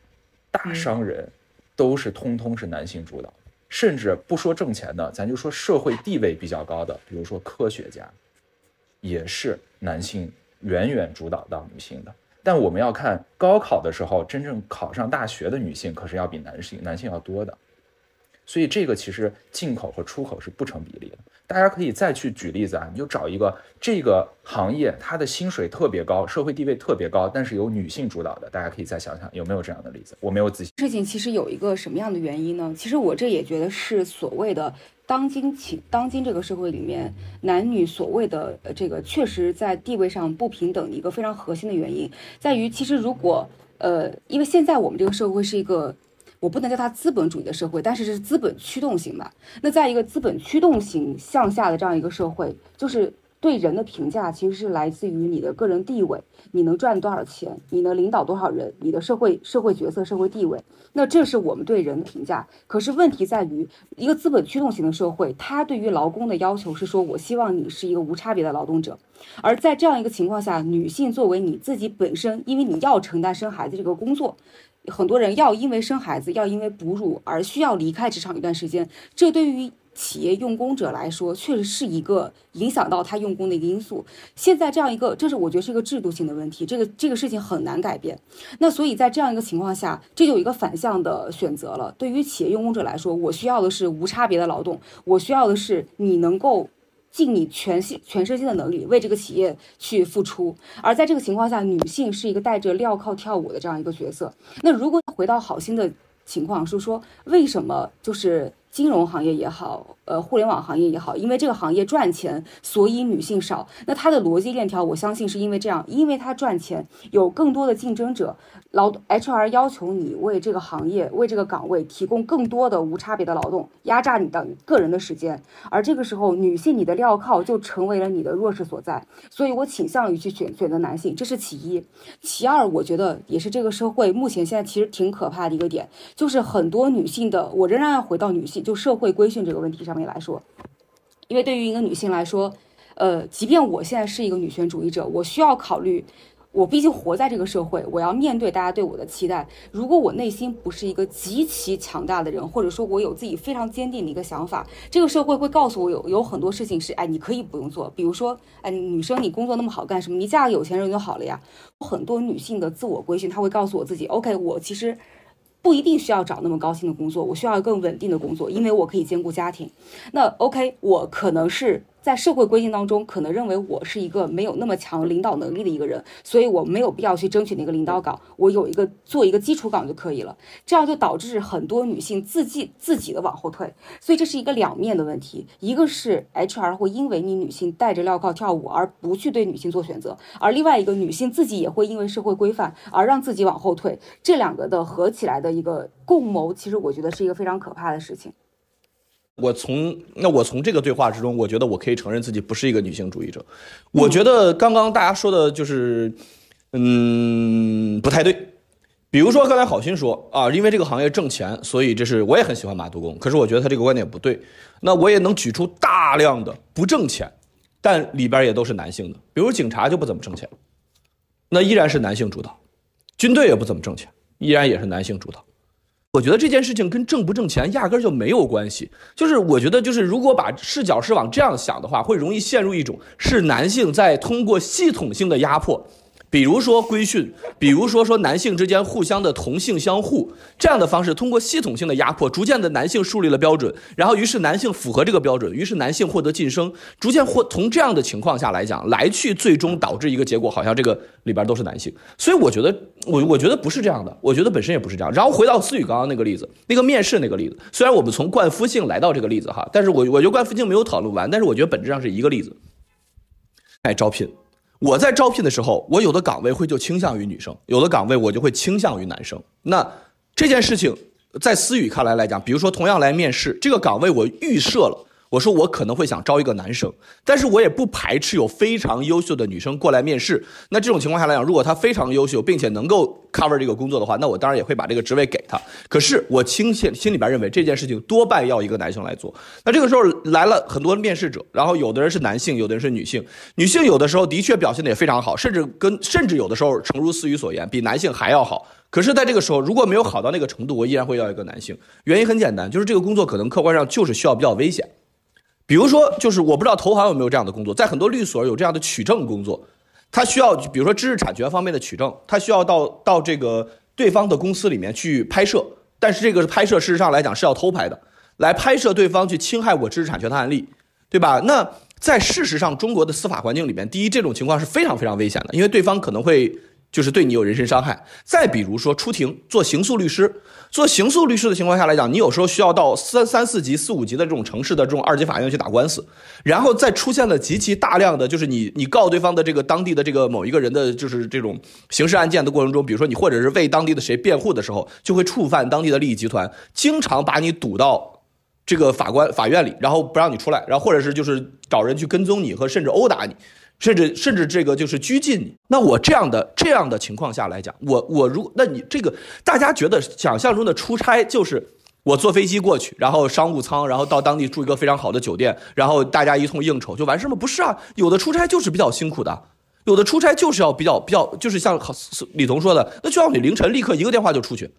大商人，都是通通是男性主导。甚至不说挣钱的，咱就说社会地位比较高的，比如说科学家，也是男性远远主导到女性的。但我们要看高考的时候，真正考上大学的女性可是要比男性男性要多的。所以这个其实进口和出口是不成比例的。大家可以再去举例子啊，你就找一个这个行业它的薪水特别高，社会地位特别高，但是由女性主导的，大家可以再想想有没有这样的例子。我没有仔细。事情其实有一个什么样的原因呢？其实我这也觉得是所谓的当今情当今这个社会里面男女所谓的呃这个确实在地位上不平等一个非常核心的原因，在于其实如果呃，因为现在我们这个社会是一个。我不能叫它资本主义的社会，但是是资本驱动型吧。那在一个资本驱动型向下的这样一个社会，就是对人的评价其实是来自于你的个人地位，你能赚多少钱，你能领导多少人，你的社会社会角色、社会地位。那这是我们对人的评价。可是问题在于，一个资本驱动型的社会，它对于劳工的要求是说，我希望你是一个无差别的劳动者。而在这样一个情况下，女性作为你自己本身，因为你要承担生孩子这个工作。很多人要因为生孩子，要因为哺乳而需要离开职场一段时间，这对于企业用工者来说，确实是一个影响到他用工的一个因素。现在这样一个，这是我觉得是一个制度性的问题，这个这个事情很难改变。那所以在这样一个情况下，这就有一个反向的选择了。对于企业用工者来说，我需要的是无差别的劳动，我需要的是你能够。尽你全心全身心的能力为这个企业去付出，而在这个情况下，女性是一个带着镣铐跳舞的这样一个角色。那如果回到好心的情况，是说为什么就是金融行业也好，呃，互联网行业也好，因为这个行业赚钱，所以女性少。那它的逻辑链条，我相信是因为这样，因为它赚钱，有更多的竞争者，劳 HR 要求你为这个行业、为这个岗位提供更多的无差别的劳动，压榨你的个人的时间。而这个时候，女性你的镣铐就成为了你的弱势所在。所以我倾向于去选选择男性，这是其一。其二，我觉得也是这个社会目前现在其实挺可怕的一个点，就是很多女性的，我仍然要回到女性就社会规训这个问题上面来说，因为对于一个女性来说，呃，即便我现在是一个女权主义者，我需要考虑，我毕竟活在这个社会，我要面对大家对我的期待。如果我内心不是一个极其强大的人，或者说我有自己非常坚定的一个想法，这个社会会告诉我有有很多事情是，哎，你可以不用做，比如说，哎，女生你工作那么好干什么？你嫁个有钱人就好了呀。很多女性的自我规训，她会告诉我自己，OK，我其实。不一定需要找那么高薪的工作，我需要更稳定的工作，因为我可以兼顾家庭。那 OK，我可能是在社会规定当中，可能认为我是一个没有那么强领导能力的一个人，所以我没有必要去争取那个领导岗，我有一个做一个基础岗就可以了。这样就导致很多女性自己自己的往后退，所以这是一个两面的问题。一个是 HR 会因为你女性戴着镣铐跳舞而不去对女性做选择，而另外一个女性自己也会因为社会规范而让自己往后退。这两个的合起来的一个共谋，其实我觉得是一个非常可怕的事情。我从那我从这个对话之中，我觉得我可以承认自己不是一个女性主义者。我觉得刚刚大家说的就是，嗯，不太对。比如说刚才好心说啊，因为这个行业挣钱，所以这是我也很喜欢马杜工。可是我觉得他这个观点不对。那我也能举出大量的不挣钱，但里边也都是男性的，比如警察就不怎么挣钱，那依然是男性主导；军队也不怎么挣钱，依然也是男性主导。我觉得这件事情跟挣不挣钱压根儿就没有关系。就是我觉得，就是如果把视角是往这样想的话，会容易陷入一种是男性在通过系统性的压迫。比如说规训，比如说说男性之间互相的同性相护这样的方式，通过系统性的压迫，逐渐的男性树立了标准，然后于是男性符合这个标准，于是男性获得晋升，逐渐或从这样的。情况下来讲，来去最终导致一个结果，好像这个里边都是男性。所以我觉得，我我觉得不是这样的，我觉得本身也不是这样。然后回到思雨刚刚那个例子，那个面试那个例子，虽然我们从冠夫姓来到这个例子哈，但是我我觉得冠夫姓没有讨论完，但是我觉得本质上是一个例子，哎，招聘。我在招聘的时候，我有的岗位会就倾向于女生，有的岗位我就会倾向于男生。那这件事情在思雨看来来讲，比如说同样来面试这个岗位，我预设了。我说我可能会想招一个男生，但是我也不排斥有非常优秀的女生过来面试。那这种情况下来讲，如果她非常优秀，并且能够 cover 这个工作的话，那我当然也会把这个职位给她。可是我倾心心里边认为这件事情多半要一个男生来做。那这个时候来了很多面试者，然后有的人是男性，有的人是女性。女性有的时候的确表现的也非常好，甚至跟甚至有的时候诚如思雨所言，比男性还要好。可是，在这个时候如果没有好到那个程度，我依然会要一个男性。原因很简单，就是这个工作可能客观上就是需要比较危险。比如说，就是我不知道投行有没有这样的工作，在很多律所有这样的取证工作，他需要，比如说知识产权方面的取证，他需要到到这个对方的公司里面去拍摄，但是这个拍摄事实上来讲是要偷拍的，来拍摄对方去侵害我知识产权的案例，对吧？那在事实上，中国的司法环境里面，第一，这种情况是非常非常危险的，因为对方可能会。就是对你有人身伤害。再比如说出庭做刑诉律师，做刑诉律师的情况下来讲，你有时候需要到三三四级、四五级的这种城市的这种二级法院去打官司，然后再出现了极其大量的就是你你告对方的这个当地的这个某一个人的就是这种刑事案件的过程中，比如说你或者是为当地的谁辩护的时候，就会触犯当地的利益集团，经常把你堵到这个法官法院里，然后不让你出来，然后或者是就是找人去跟踪你和甚至殴打你。甚至甚至这个就是拘禁你。那我这样的这样的情况下来讲，我我如那你这个大家觉得想象中的出差就是我坐飞机过去，然后商务舱，然后到当地住一个非常好的酒店，然后大家一通应酬就完事吗？不是啊，有的出差就是比较辛苦的，有的出差就是要比较比较，就是像李彤说的，那就要你凌晨立刻一个电话就出去，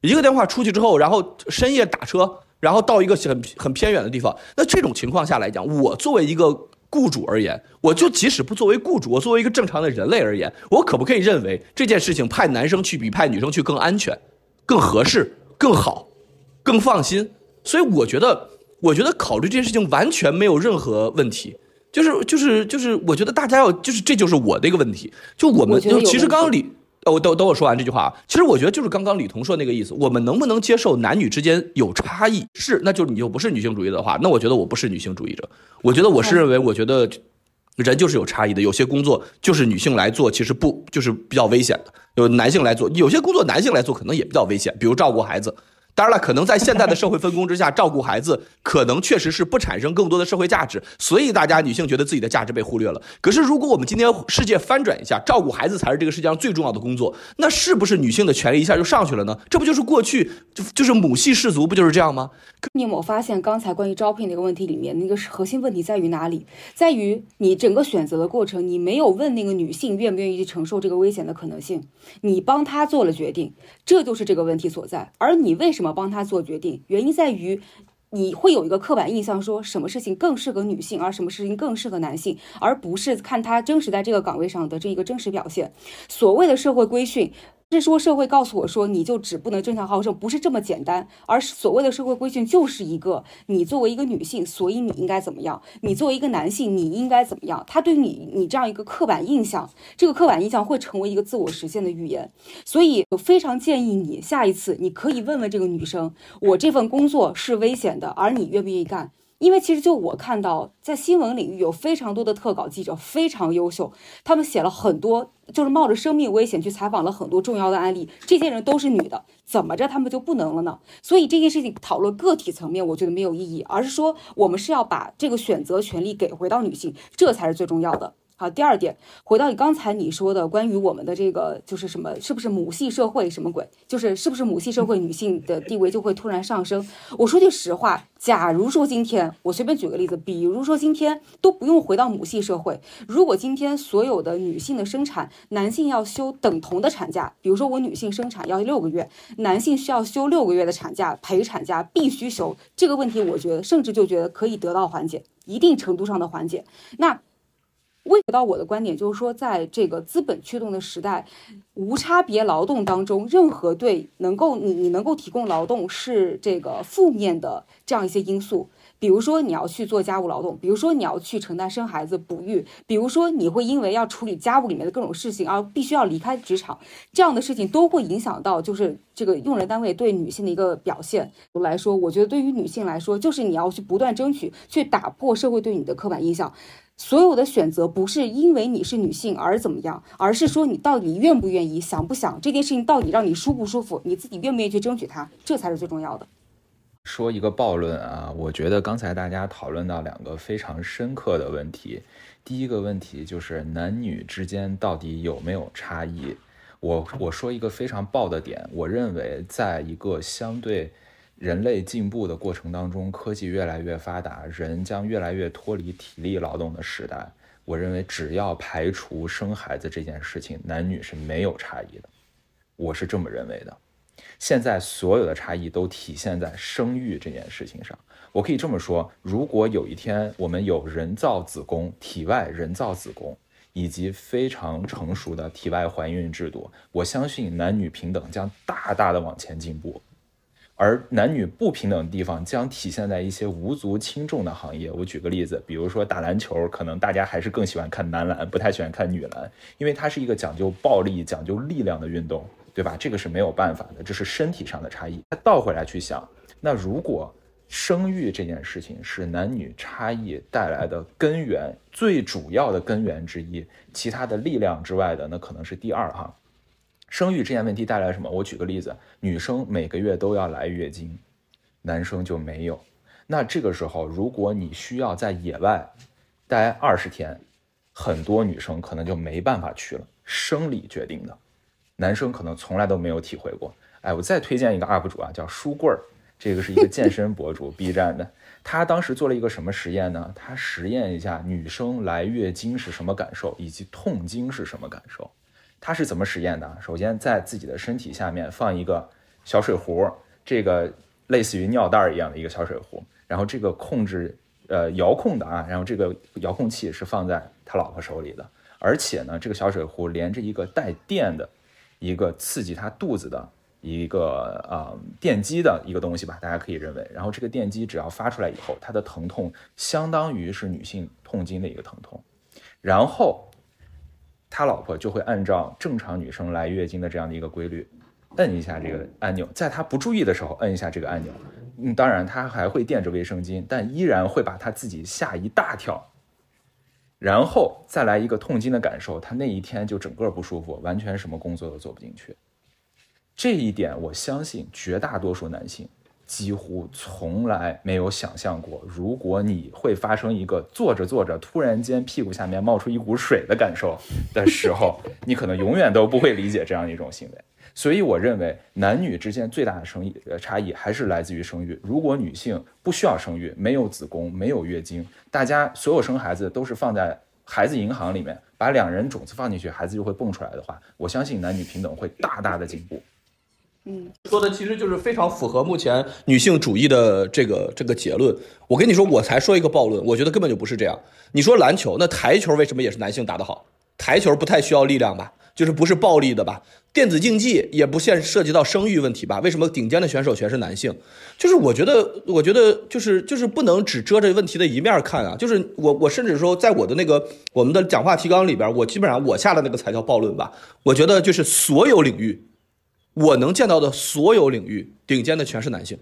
一个电话出去之后，然后深夜打车，然后到一个很很偏远的地方。那这种情况下来讲，我作为一个。雇主而言，我就即使不作为雇主，我作为一个正常的人类而言，我可不可以认为这件事情派男生去比派女生去更安全、更合适、更好、更放心？所以我觉得，我觉得考虑这件事情完全没有任何问题。就是就是就是，我觉得大家要就是这就是我的一个问题。就我们就其实刚刚李。呃，我等等我说完这句话啊，其实我觉得就是刚刚李彤说那个意思，我们能不能接受男女之间有差异？是，那就你就不是女性主义的话，那我觉得我不是女性主义者。我觉得我是认为，我觉得人就是有差异的，有些工作就是女性来做，其实不就是比较危险的；有男性来做，有些工作男性来做可能也比较危险，比如照顾孩子。当然了，可能在现在的社会分工之下，照顾孩子可能确实是不产生更多的社会价值，所以大家女性觉得自己的价值被忽略了。可是，如果我们今天世界翻转一下，照顾孩子才是这个世界上最重要的工作，那是不是女性的权利一下就上去了呢？这不就是过去就就是母系氏族不就是这样吗？你有没有发现，刚才关于招聘那个问题里面，那个核心问题在于哪里？在于你整个选择的过程，你没有问那个女性愿不愿意去承受这个危险的可能性，你帮她做了决定，这就是这个问题所在。而你为什么帮他做决定？原因在于，你会有一个刻板印象，说什么事情更适合女性，而什么事情更适合男性，而不是看他真实在这个岗位上的这一个真实表现。所谓的社会规训。是说社会告诉我说你就只不能争强好胜，不是这么简单，而所谓的社会规训就是一个你作为一个女性，所以你应该怎么样？你作为一个男性，你应该怎么样？他对你你这样一个刻板印象，这个刻板印象会成为一个自我实现的语言。所以我非常建议你下一次你可以问问这个女生，我这份工作是危险的，而你愿不愿意干？因为其实就我看到，在新闻领域有非常多的特稿记者非常优秀，他们写了很多，就是冒着生命危险去采访了很多重要的案例。这些人都是女的，怎么着他们就不能了呢？所以这件事情讨论个体层面，我觉得没有意义，而是说我们是要把这个选择权利给回到女性，这才是最重要的。好，第二点，回到你刚才你说的关于我们的这个，就是什么，是不是母系社会什么鬼？就是是不是母系社会女性的地位就会突然上升？我说句实话，假如说今天，我随便举个例子，比如说今天都不用回到母系社会，如果今天所有的女性的生产，男性要休等同的产假，比如说我女性生产要六个月，男性需要休六个月的产假，陪产假必须休，这个问题我觉得甚至就觉得可以得到缓解，一定程度上的缓解。那。回到我的观点，就是说，在这个资本驱动的时代，无差别劳动当中，任何对能够你你能够提供劳动是这个负面的这样一些因素，比如说你要去做家务劳动，比如说你要去承担生孩子、哺育，比如说你会因为要处理家务里面的各种事情而必须要离开职场，这样的事情都会影响到就是这个用人单位对女性的一个表现来说，我觉得对于女性来说，就是你要去不断争取，去打破社会对你的刻板印象。所有的选择不是因为你是女性而怎么样，而是说你到底愿不愿意，想不想这件事情到底让你舒不舒服，你自己愿不愿意去争取它，这才是最重要的。说一个暴论啊，我觉得刚才大家讨论到两个非常深刻的问题，第一个问题就是男女之间到底有没有差异？我我说一个非常爆的点，我认为在一个相对。人类进步的过程当中，科技越来越发达，人将越来越脱离体力劳动的时代。我认为，只要排除生孩子这件事情，男女是没有差异的。我是这么认为的。现在所有的差异都体现在生育这件事情上。我可以这么说：如果有一天我们有人造子宫、体外人造子宫以及非常成熟的体外怀孕制度，我相信男女平等将大大的往前进步。而男女不平等的地方将体现在一些无足轻重的行业。我举个例子，比如说打篮球，可能大家还是更喜欢看男篮，不太喜欢看女篮，因为它是一个讲究暴力、讲究力量的运动，对吧？这个是没有办法的，这是身体上的差异。倒回来去想，那如果生育这件事情是男女差异带来的根源，最主要的根源之一，其他的力量之外的，那可能是第二哈。生育这件问题带来什么？我举个例子，女生每个月都要来月经，男生就没有。那这个时候，如果你需要在野外待二十天，很多女生可能就没办法去了，生理决定的。男生可能从来都没有体会过。哎，我再推荐一个 UP 主啊，叫书柜儿，这个是一个健身博主，B 站的。他当时做了一个什么实验呢？他实验一下女生来月经是什么感受，以及痛经是什么感受。他是怎么实验的？首先在自己的身体下面放一个小水壶，这个类似于尿袋一样的一个小水壶，然后这个控制呃遥控的啊，然后这个遥控器是放在他老婆手里的，而且呢，这个小水壶连着一个带电的一个刺激他肚子的一个啊电机的一个东西吧，大家可以认为，然后这个电机只要发出来以后，它的疼痛相当于是女性痛经的一个疼痛，然后。他老婆就会按照正常女生来月经的这样的一个规律，摁一下这个按钮，在他不注意的时候摁一下这个按钮。嗯，当然他还会垫着卫生巾，但依然会把他自己吓一大跳。然后再来一个痛经的感受，他那一天就整个不舒服，完全什么工作都做不进去。这一点我相信绝大多数男性。几乎从来没有想象过，如果你会发生一个坐着坐着突然间屁股下面冒出一股水的感受的时候，你可能永远都不会理解这样一种行为。所以，我认为男女之间最大的生意差异还是来自于生育。如果女性不需要生育，没有子宫，没有月经，大家所有生孩子都是放在孩子银行里面，把两人种子放进去，孩子就会蹦出来的话，我相信男女平等会大大的进步。嗯，说的其实就是非常符合目前女性主义的这个这个结论。我跟你说，我才说一个暴论，我觉得根本就不是这样。你说篮球，那台球为什么也是男性打得好？台球不太需要力量吧？就是不是暴力的吧？电子竞技也不现涉及到生育问题吧？为什么顶尖的选手全是男性？就是我觉得，我觉得就是就是不能只遮着问题的一面看啊。就是我我甚至说，在我的那个我们的讲话提纲里边，我基本上我下的那个才叫暴论吧。我觉得就是所有领域，我能见到的所有领域，顶尖的全是男性。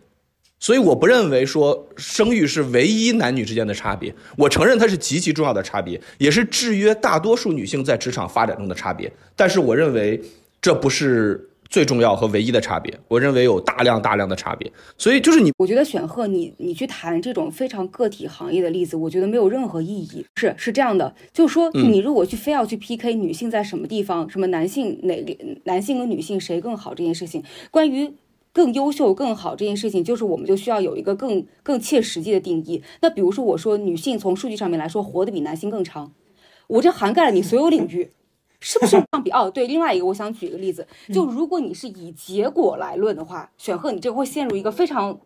所以我不认为说生育是唯一男女之间的差别，我承认它是极其重要的差别，也是制约大多数女性在职场发展中的差别。但是我认为这不是最重要和唯一的差别，我认为有大量大量的差别。所以就是你，我觉得选赫，你你去谈这种非常个体行业的例子，我觉得没有任何意义。是是这样的，就是说你如果去非要去 PK 女性在什么地方，什么男性哪个男性跟女性谁更好这件事情，关于。更优秀、更好这件事情，就是我们就需要有一个更更切实际的定义。那比如说，我说女性从数据上面来说活得比男性更长，我这涵盖了你所有领域，是不是 相比？哦，对，另外一个我想举一个例子，就如果你是以结果来论的话，选赫你这会陷入一个非常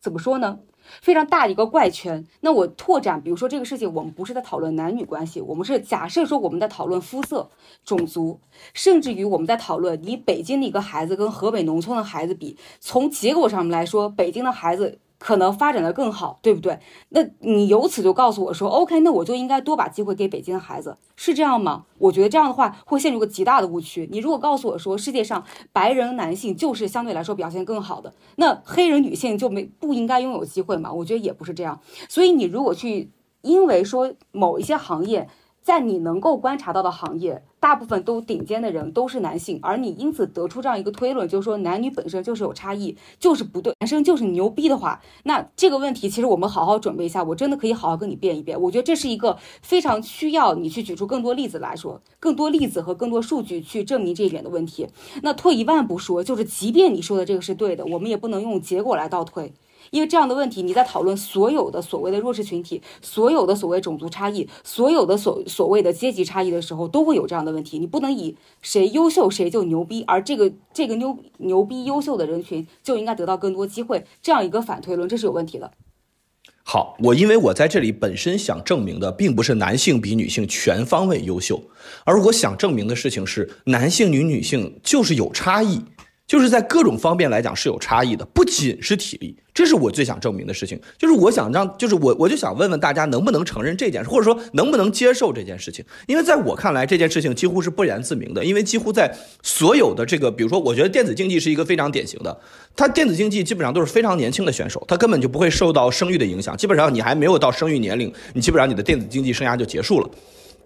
怎么说呢？非常大的一个怪圈。那我拓展，比如说这个事情，我们不是在讨论男女关系，我们是假设说我们在讨论肤色、种族，甚至于我们在讨论你北京的一个孩子跟河北农村的孩子比，从结果上面来说，北京的孩子。可能发展的更好，对不对？那你由此就告诉我说，OK，那我就应该多把机会给北京的孩子，是这样吗？我觉得这样的话会陷入个极大的误区。你如果告诉我说世界上白人男性就是相对来说表现更好的，那黑人女性就没不应该拥有机会吗？我觉得也不是这样。所以你如果去因为说某一些行业。在你能够观察到的行业，大部分都顶尖的人都是男性，而你因此得出这样一个推论，就是说男女本身就是有差异，就是不对，男生就是牛逼的话，那这个问题其实我们好好准备一下，我真的可以好好跟你辩一辩。我觉得这是一个非常需要你去举出更多例子来说，更多例子和更多数据去证明这一点的问题。那退一万步说，就是即便你说的这个是对的，我们也不能用结果来倒推。因为这样的问题，你在讨论所有的所谓的弱势群体，所有的所谓种族差异，所有的所所谓的阶级差异的时候，都会有这样的问题。你不能以谁优秀谁就牛逼，而这个这个牛牛逼优秀的人群就应该得到更多机会，这样一个反推论，这是有问题的。好，我因为我在这里本身想证明的，并不是男性比女性全方位优秀，而我想证明的事情是，男性与女性就是有差异。就是在各种方面来讲是有差异的，不仅是体力，这是我最想证明的事情。就是我想让，就是我我就想问问大家，能不能承认这件事，或者说能不能接受这件事情？因为在我看来，这件事情几乎是不言自明的。因为几乎在所有的这个，比如说，我觉得电子竞技是一个非常典型的，它电子竞技基本上都是非常年轻的选手，他根本就不会受到生育的影响。基本上你还没有到生育年龄，你基本上你的电子竞技生涯就结束了。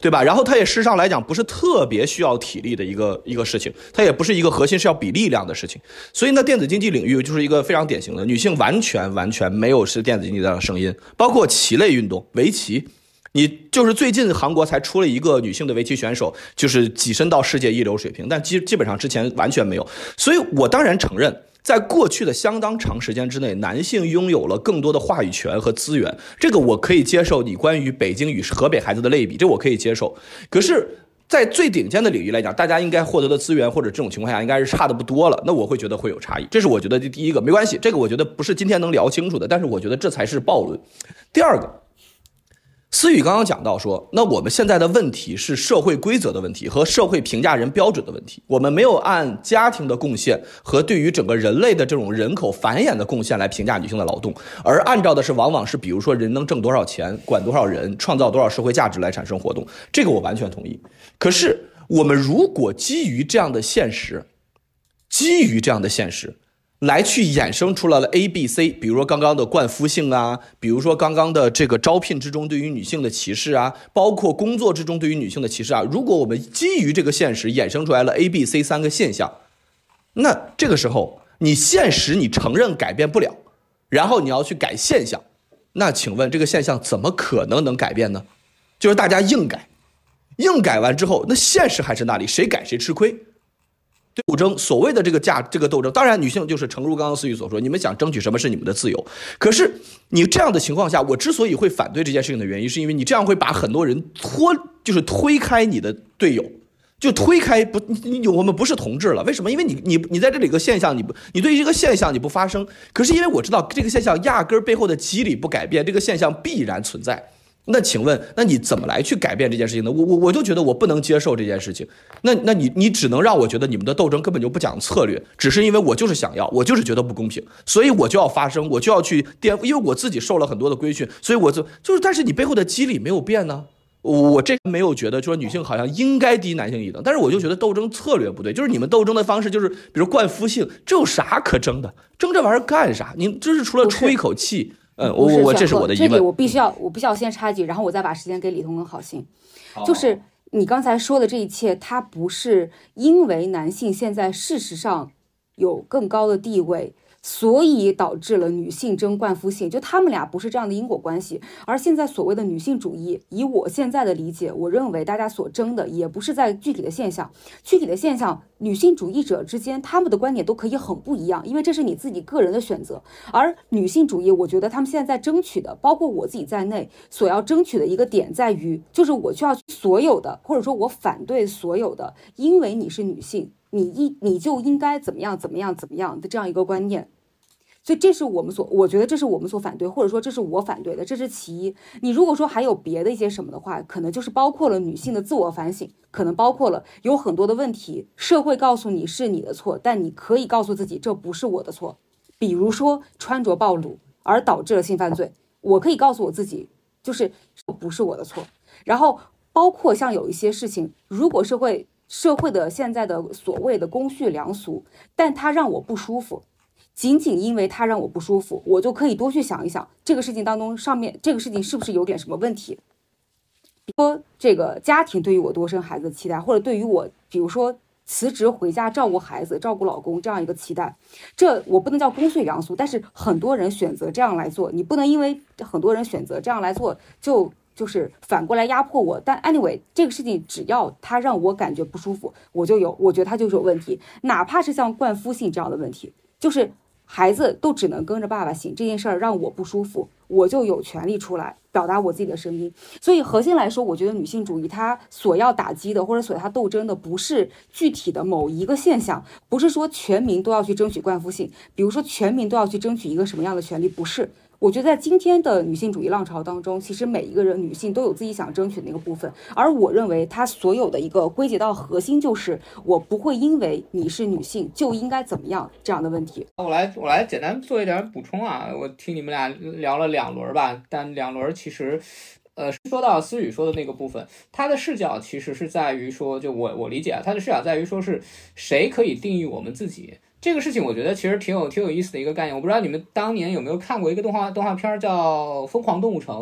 对吧？然后它也事实上来讲不是特别需要体力的一个一个事情，它也不是一个核心是要比力量的事情。所以呢，电子竞技领域就是一个非常典型的女性完全完全没有是电子竞技的声音。包括棋类运动，围棋，你就是最近韩国才出了一个女性的围棋选手，就是跻身到世界一流水平，但基基本上之前完全没有。所以我当然承认。在过去的相当长时间之内，男性拥有了更多的话语权和资源，这个我可以接受。你关于北京与河北孩子的类比，这我可以接受。可是，在最顶尖的领域来讲，大家应该获得的资源或者这种情况下，应该是差的不多了。那我会觉得会有差异，这是我觉得第一个没关系。这个我觉得不是今天能聊清楚的，但是我觉得这才是暴论。第二个。思雨刚刚讲到说，那我们现在的问题是社会规则的问题和社会评价人标准的问题。我们没有按家庭的贡献和对于整个人类的这种人口繁衍的贡献来评价女性的劳动，而按照的是往往是比如说人能挣多少钱、管多少人、创造多少社会价值来产生活动。这个我完全同意。可是我们如果基于这样的现实，基于这样的现实。来去衍生出来了 A、B、C，比如说刚刚的冠夫性啊，比如说刚刚的这个招聘之中对于女性的歧视啊，包括工作之中对于女性的歧视啊。如果我们基于这个现实衍生出来了 A、B、C 三个现象，那这个时候你现实你承认改变不了，然后你要去改现象，那请问这个现象怎么可能能改变呢？就是大家硬改，硬改完之后，那现实还是那里，谁改谁吃亏。斗争，所谓的这个价，这个斗争，当然女性就是诚如刚刚思雨所说，你们想争取什么是你们的自由。可是你这样的情况下，我之所以会反对这件事情的原因，是因为你这样会把很多人拖，就是推开你的队友，就推开不，你我们不是同志了。为什么？因为你你你在这里个现象，你不，你对于这个现象你不发声。可是因为我知道这个现象压根儿背后的机理不改变，这个现象必然存在。那请问，那你怎么来去改变这件事情呢？我我我就觉得我不能接受这件事情。那那你你只能让我觉得你们的斗争根本就不讲策略，只是因为我就是想要，我就是觉得不公平，所以我就要发声，我就要去颠，因为我自己受了很多的规训，所以我就就是，但是你背后的机理没有变呢。我这没有觉得，就是女性好像应该低男性一等，但是我就觉得斗争策略不对，就是你们斗争的方式就是，比如灌夫性，这有啥可争的？争这玩意儿干啥？你这是除了出一口气？嗯，我我这是我的疑问。这里我必须要，我必须要先插一句，然后我再把时间给李彤跟郝鑫。就是你刚才说的这一切，它不是因为男性现在事实上有更高的地位。所以导致了女性争冠夫性，就他们俩不是这样的因果关系。而现在所谓的女性主义，以我现在的理解，我认为大家所争的也不是在具体的现象，具体的现象，女性主义者之间他们的观点都可以很不一样，因为这是你自己个人的选择。而女性主义，我觉得他们现在在争取的，包括我自己在内，所要争取的一个点在于，就是我需要所有的，或者说我反对所有的，因为你是女性。你一你就应该怎么样怎么样怎么样的这样一个观念，所以这是我们所我觉得这是我们所反对，或者说这是我反对的，这是其一。你如果说还有别的一些什么的话，可能就是包括了女性的自我反省，可能包括了有很多的问题，社会告诉你是你的错，但你可以告诉自己这不是我的错。比如说穿着暴露而导致了性犯罪，我可以告诉我自己就是不是我的错。然后包括像有一些事情，如果社会。社会的现在的所谓的公序良俗，但它让我不舒服，仅仅因为它让我不舒服，我就可以多去想一想这个事情当中上面这个事情是不是有点什么问题。比如说这个家庭对于我多生孩子的期待，或者对于我，比如说辞职回家照顾孩子、照顾老公这样一个期待，这我不能叫公序良俗，但是很多人选择这样来做，你不能因为很多人选择这样来做就。就是反过来压迫我，但 anyway 这个事情只要他让我感觉不舒服，我就有，我觉得他就是有问题。哪怕是像灌夫性这样的问题，就是孩子都只能跟着爸爸姓这件事儿让我不舒服，我就有权利出来表达我自己的声音。所以核心来说，我觉得女性主义它所要打击的或者所要斗争的不是具体的某一个现象，不是说全民都要去争取冠夫姓，比如说全民都要去争取一个什么样的权利，不是。我觉得在今天的女性主义浪潮当中，其实每一个人女性都有自己想争取的那个部分，而我认为它所有的一个归结到核心就是，我不会因为你是女性就应该怎么样这样的问题。我来我来简单做一点补充啊，我听你们俩聊了两轮吧，但两轮其实，呃，说到思雨说的那个部分，他的视角其实是在于说，就我我理解啊，他的视角在于说是谁可以定义我们自己。这个事情我觉得其实挺有挺有意思的一个概念，我不知道你们当年有没有看过一个动画动画片叫《疯狂动物城》，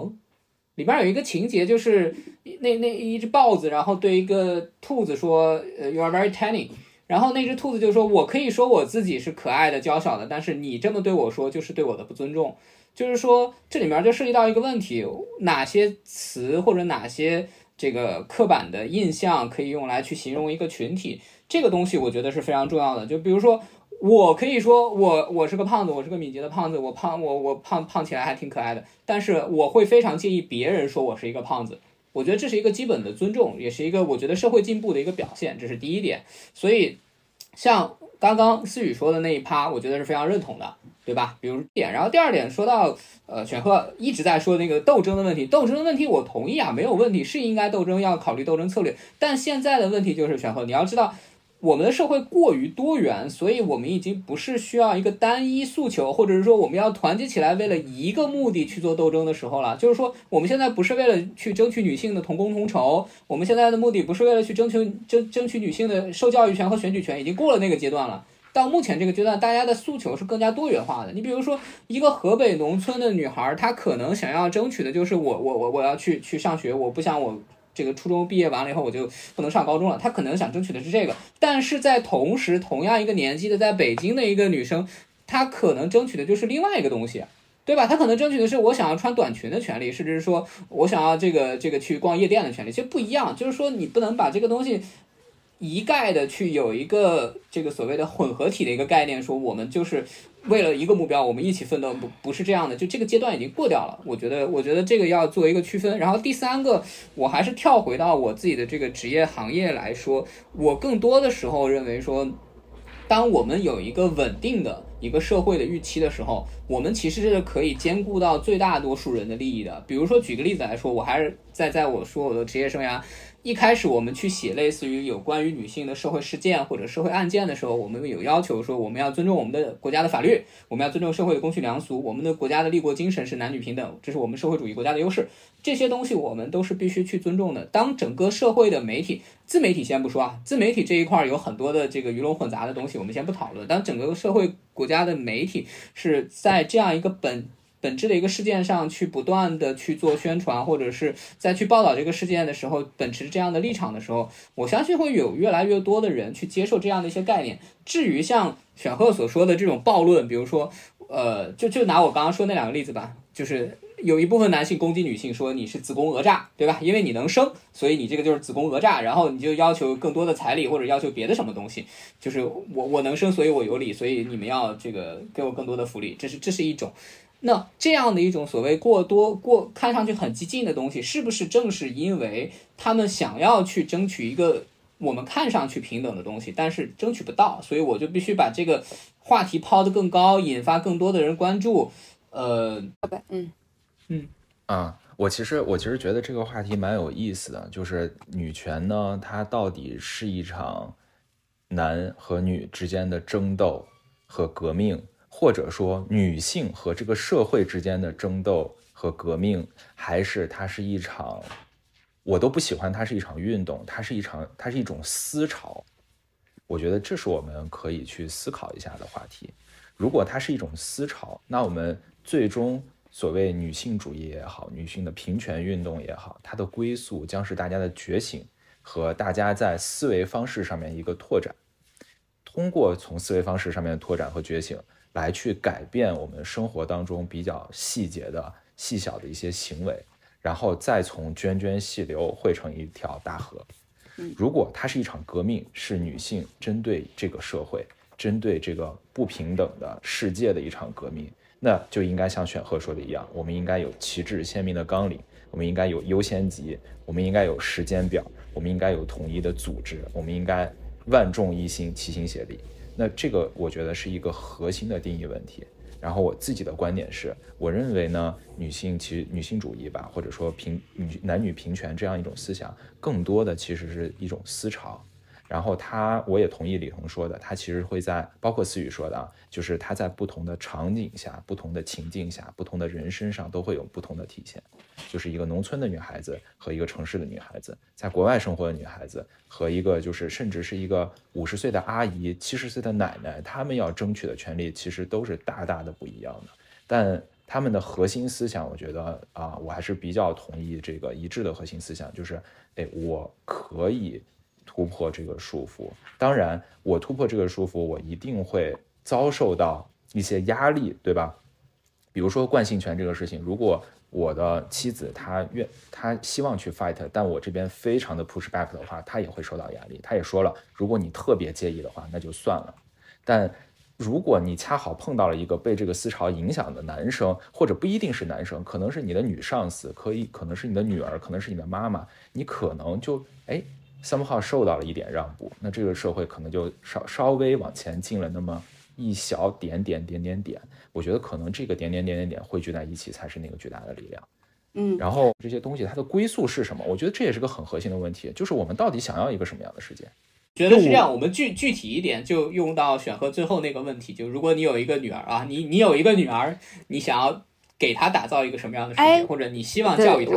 里边有一个情节就是那那一只豹子，然后对一个兔子说，呃，You are very tiny，然后那只兔子就说，我可以说我自己是可爱的、娇小的，但是你这么对我说就是对我的不尊重，就是说这里面就涉及到一个问题，哪些词或者哪些这个刻板的印象可以用来去形容一个群体，这个东西我觉得是非常重要的，就比如说。我可以说我我是个胖子，我是个敏捷的胖子，我胖我我胖胖起来还挺可爱的，但是我会非常介意别人说我是一个胖子，我觉得这是一个基本的尊重，也是一个我觉得社会进步的一个表现，这是第一点。所以像刚刚思雨说的那一趴，我觉得是非常认同的，对吧？比如点，然后第二点说到呃选赫一直在说那个斗争的问题，斗争的问题我同意啊，没有问题，是应该斗争，要考虑斗争策略，但现在的问题就是选赫，你要知道。我们的社会过于多元，所以我们已经不是需要一个单一诉求，或者是说我们要团结起来为了一个目的去做斗争的时候了。就是说，我们现在不是为了去争取女性的同工同酬，我们现在的目的不是为了去争取争争取女性的受教育权和选举权，已经过了那个阶段了。到目前这个阶段，大家的诉求是更加多元化的。你比如说，一个河北农村的女孩，她可能想要争取的就是我我我我要去去上学，我不想我。这个初中毕业完了以后，我就不能上高中了。他可能想争取的是这个，但是在同时，同样一个年纪的在北京的一个女生，她可能争取的就是另外一个东西，对吧？她可能争取的是我想要穿短裙的权利，甚至是说我想要这个这个去逛夜店的权利，其实不一样。就是说，你不能把这个东西。一概的去有一个这个所谓的混合体的一个概念，说我们就是为了一个目标，我们一起奋斗，不不是这样的，就这个阶段已经过掉了。我觉得，我觉得这个要做一个区分。然后第三个，我还是跳回到我自己的这个职业行业来说，我更多的时候认为说，当我们有一个稳定的一个社会的预期的时候，我们其实是可以兼顾到最大多数人的利益的。比如说，举个例子来说，我还是在在我说我的职业生涯。一开始我们去写类似于有关于女性的社会事件或者社会案件的时候，我们有要求说我们要尊重我们的国家的法律，我们要尊重社会的公序良俗，我们的国家的立国精神是男女平等，这是我们社会主义国家的优势。这些东西我们都是必须去尊重的。当整个社会的媒体，自媒体先不说啊，自媒体这一块有很多的这个鱼龙混杂的东西，我们先不讨论。当整个社会国家的媒体是在这样一个本。本质的一个事件上去不断的去做宣传，或者是在去报道这个事件的时候，秉持这样的立场的时候，我相信会有越来越多的人去接受这样的一些概念。至于像选赫所说的这种暴论，比如说，呃，就就拿我刚刚说那两个例子吧，就是有一部分男性攻击女性，说你是子宫讹诈，对吧？因为你能生，所以你这个就是子宫讹诈，然后你就要求更多的彩礼或者要求别的什么东西，就是我我能生，所以我有理，所以你们要这个给我更多的福利，这是这是一种。那这样的一种所谓过多过看上去很激进的东西，是不是正是因为他们想要去争取一个我们看上去平等的东西，但是争取不到，所以我就必须把这个话题抛得更高，引发更多的人关注。呃，嗯嗯啊，我其实我其实觉得这个话题蛮有意思的，就是女权呢，它到底是一场男和女之间的争斗和革命。或者说，女性和这个社会之间的争斗和革命，还是它是一场，我都不喜欢它是一场运动，它是一场，它是一种思潮。我觉得这是我们可以去思考一下的话题。如果它是一种思潮，那我们最终所谓女性主义也好，女性的平权运动也好，它的归宿将是大家的觉醒和大家在思维方式上面一个拓展。通过从思维方式上面的拓展和觉醒。来去改变我们生活当中比较细节的细小的一些行为，然后再从涓涓细流汇成一条大河。如果它是一场革命，是女性针对这个社会、针对这个不平等的世界的一场革命，那就应该像选赫说的一样，我们应该有旗帜鲜明的纲领，我们应该有优先级，我们应该有时间表，我们应该有统一的组织，我们应该万众一心，齐心协力。那这个我觉得是一个核心的定义问题。然后我自己的观点是，我认为呢，女性其实女性主义吧，或者说平女男女平权这样一种思想，更多的其实是一种思潮。然后他，我也同意李彤说的，他其实会在，包括思雨说的啊，就是他在不同的场景下、不同的情境下、不同的人身上都会有不同的体现。就是一个农村的女孩子和一个城市的女孩子，在国外生活的女孩子和一个就是甚至是一个五十岁的阿姨、七十岁的奶奶，她们要争取的权利其实都是大大的不一样的。但他们的核心思想，我觉得啊，我还是比较同意这个一致的核心思想，就是，哎，我可以。突破这个束缚，当然，我突破这个束缚，我一定会遭受到一些压力，对吧？比如说惯性权这个事情，如果我的妻子她愿她希望去 fight，但我这边非常的 push back 的话，她也会受到压力。她也说了，如果你特别介意的话，那就算了。但如果你恰好碰到了一个被这个思潮影响的男生，或者不一定是男生，可能是你的女上司，可以可能是你的女儿，可能是你的妈妈，你可能就哎。Somehow 受到了一点让步，那这个社会可能就稍稍微往前进了那么一小点点点点点。我觉得可能这个点点点点点汇聚在一起才是那个巨大的力量。嗯，然后这些东西它的归宿是什么？我觉得这也是个很核心的问题，就是我们到底想要一个什么样的世界？觉得是这样。我们具具体一点，就用到选和最后那个问题，就如果你有一个女儿啊，你你有一个女儿，你想要给她打造一个什么样的世界，或者你希望教育她？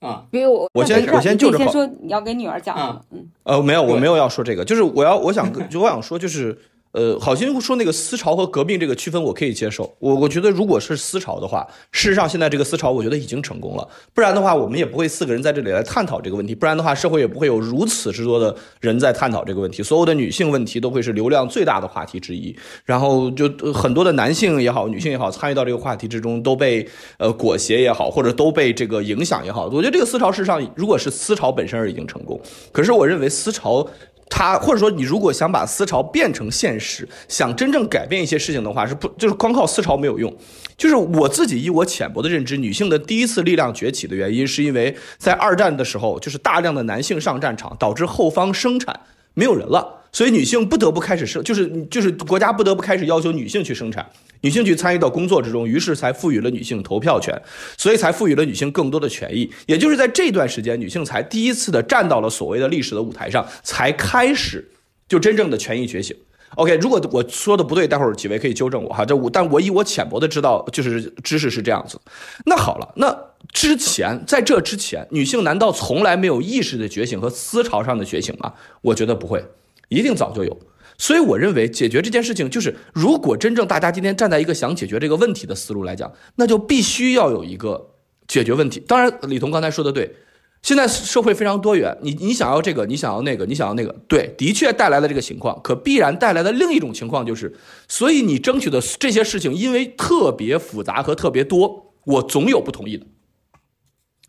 啊，比如我，我先我先就着说你要给女儿讲，嗯，呃，没有，我没有要说这个，就是我要我想 就我想说就是。呃，好心说那个思潮和革命这个区分我可以接受。我我觉得如果是思潮的话，事实上现在这个思潮我觉得已经成功了。不然的话，我们也不会四个人在这里来探讨这个问题。不然的话，社会也不会有如此之多的人在探讨这个问题。所有的女性问题都会是流量最大的话题之一。然后就很多的男性也好，女性也好，参与到这个话题之中，都被呃裹挟也好，或者都被这个影响也好。我觉得这个思潮事实上，如果是思潮本身而已经成功。可是我认为思潮。他或者说你如果想把思潮变成现实，想真正改变一些事情的话，是不就是光靠思潮没有用。就是我自己以我浅薄的认知，女性的第一次力量崛起的原因，是因为在二战的时候，就是大量的男性上战场，导致后方生产没有人了。所以女性不得不开始生，就是就是国家不得不开始要求女性去生产，女性去参与到工作之中，于是才赋予了女性投票权，所以才赋予了女性更多的权益。也就是在这段时间，女性才第一次的站到了所谓的历史的舞台上，才开始就真正的权益觉醒。OK，如果我说的不对，待会儿几位可以纠正我哈。这我，但我以我浅薄的知道，就是知识是这样子。那好了，那之前在这之前，女性难道从来没有意识的觉醒和思潮上的觉醒吗？我觉得不会，一定早就有。所以我认为解决这件事情，就是如果真正大家今天站在一个想解决这个问题的思路来讲，那就必须要有一个解决问题。当然，李彤刚才说的对。现在社会非常多元，你你想要这个，你想要那个，你想要那个，对，的确带来了这个情况，可必然带来的另一种情况就是，所以你争取的这些事情，因为特别复杂和特别多，我总有不同意的，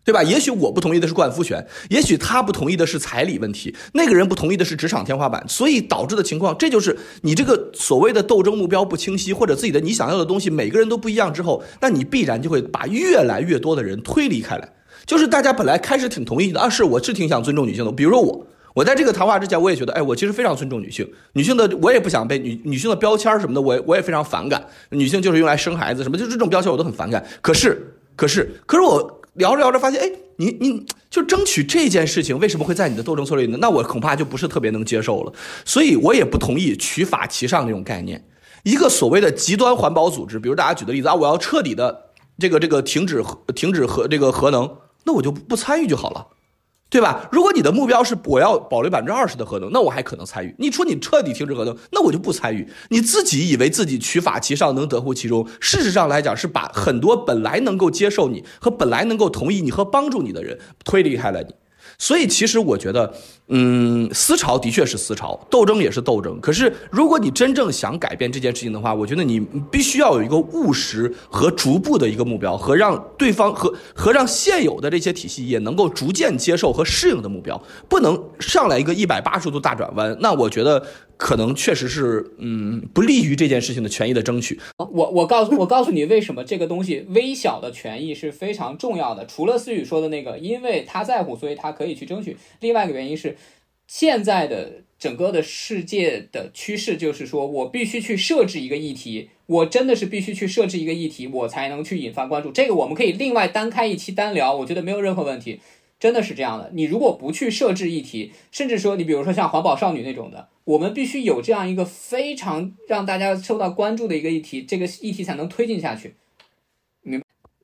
对吧？也许我不同意的是冠夫权，也许他不同意的是彩礼问题，那个人不同意的是职场天花板，所以导致的情况，这就是你这个所谓的斗争目标不清晰，或者自己的你想要的东西每个人都不一样之后，那你必然就会把越来越多的人推离开来。就是大家本来开始挺同意的啊，是我是挺想尊重女性的。比如说我，我在这个谈话之前，我也觉得，哎，我其实非常尊重女性，女性的我也不想被女女性的标签什么的，我我也非常反感。女性就是用来生孩子什么，就这种标签我都很反感。可是，可是，可是我聊着聊着发现，哎，你你就争取这件事情，为什么会在你的斗争策略里呢？那我恐怕就不是特别能接受了。所以我也不同意取法其上这种概念。一个所谓的极端环保组织，比如大家举的例子啊，我要彻底的这个这个停止核停止核这个核能。那我就不参与就好了，对吧？如果你的目标是我要保留百分之二十的合同，那我还可能参与。你说你彻底停止合同，那我就不参与。你自己以为自己取法其上，能得乎其中，事实上来讲是把很多本来能够接受你和本来能够同意你和帮助你的人推离开了你。所以，其实我觉得，嗯，思潮的确是思潮，斗争也是斗争。可是，如果你真正想改变这件事情的话，我觉得你必须要有一个务实和逐步的一个目标，和让对方和和让现有的这些体系也能够逐渐接受和适应的目标，不能上来一个一百八十度大转弯。那我觉得。可能确实是，嗯，不利于这件事情的权益的争取。我我告诉我告诉你，为什么这个东西微小的权益是非常重要的。除了思雨说的那个，因为他在乎，所以他可以去争取。另外一个原因是，现在的整个的世界的趋势就是说，我必须去设置一个议题，我真的是必须去设置一个议题，我才能去引发关注。这个我们可以另外单开一期单聊，我觉得没有任何问题。真的是这样的，你如果不去设置议题，甚至说你比如说像环保少女那种的，我们必须有这样一个非常让大家受到关注的一个议题，这个议题才能推进下去。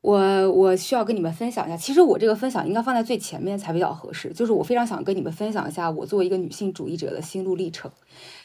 我我需要跟你们分享一下，其实我这个分享应该放在最前面才比较合适，就是我非常想跟你们分享一下我作为一个女性主义者的心路历程。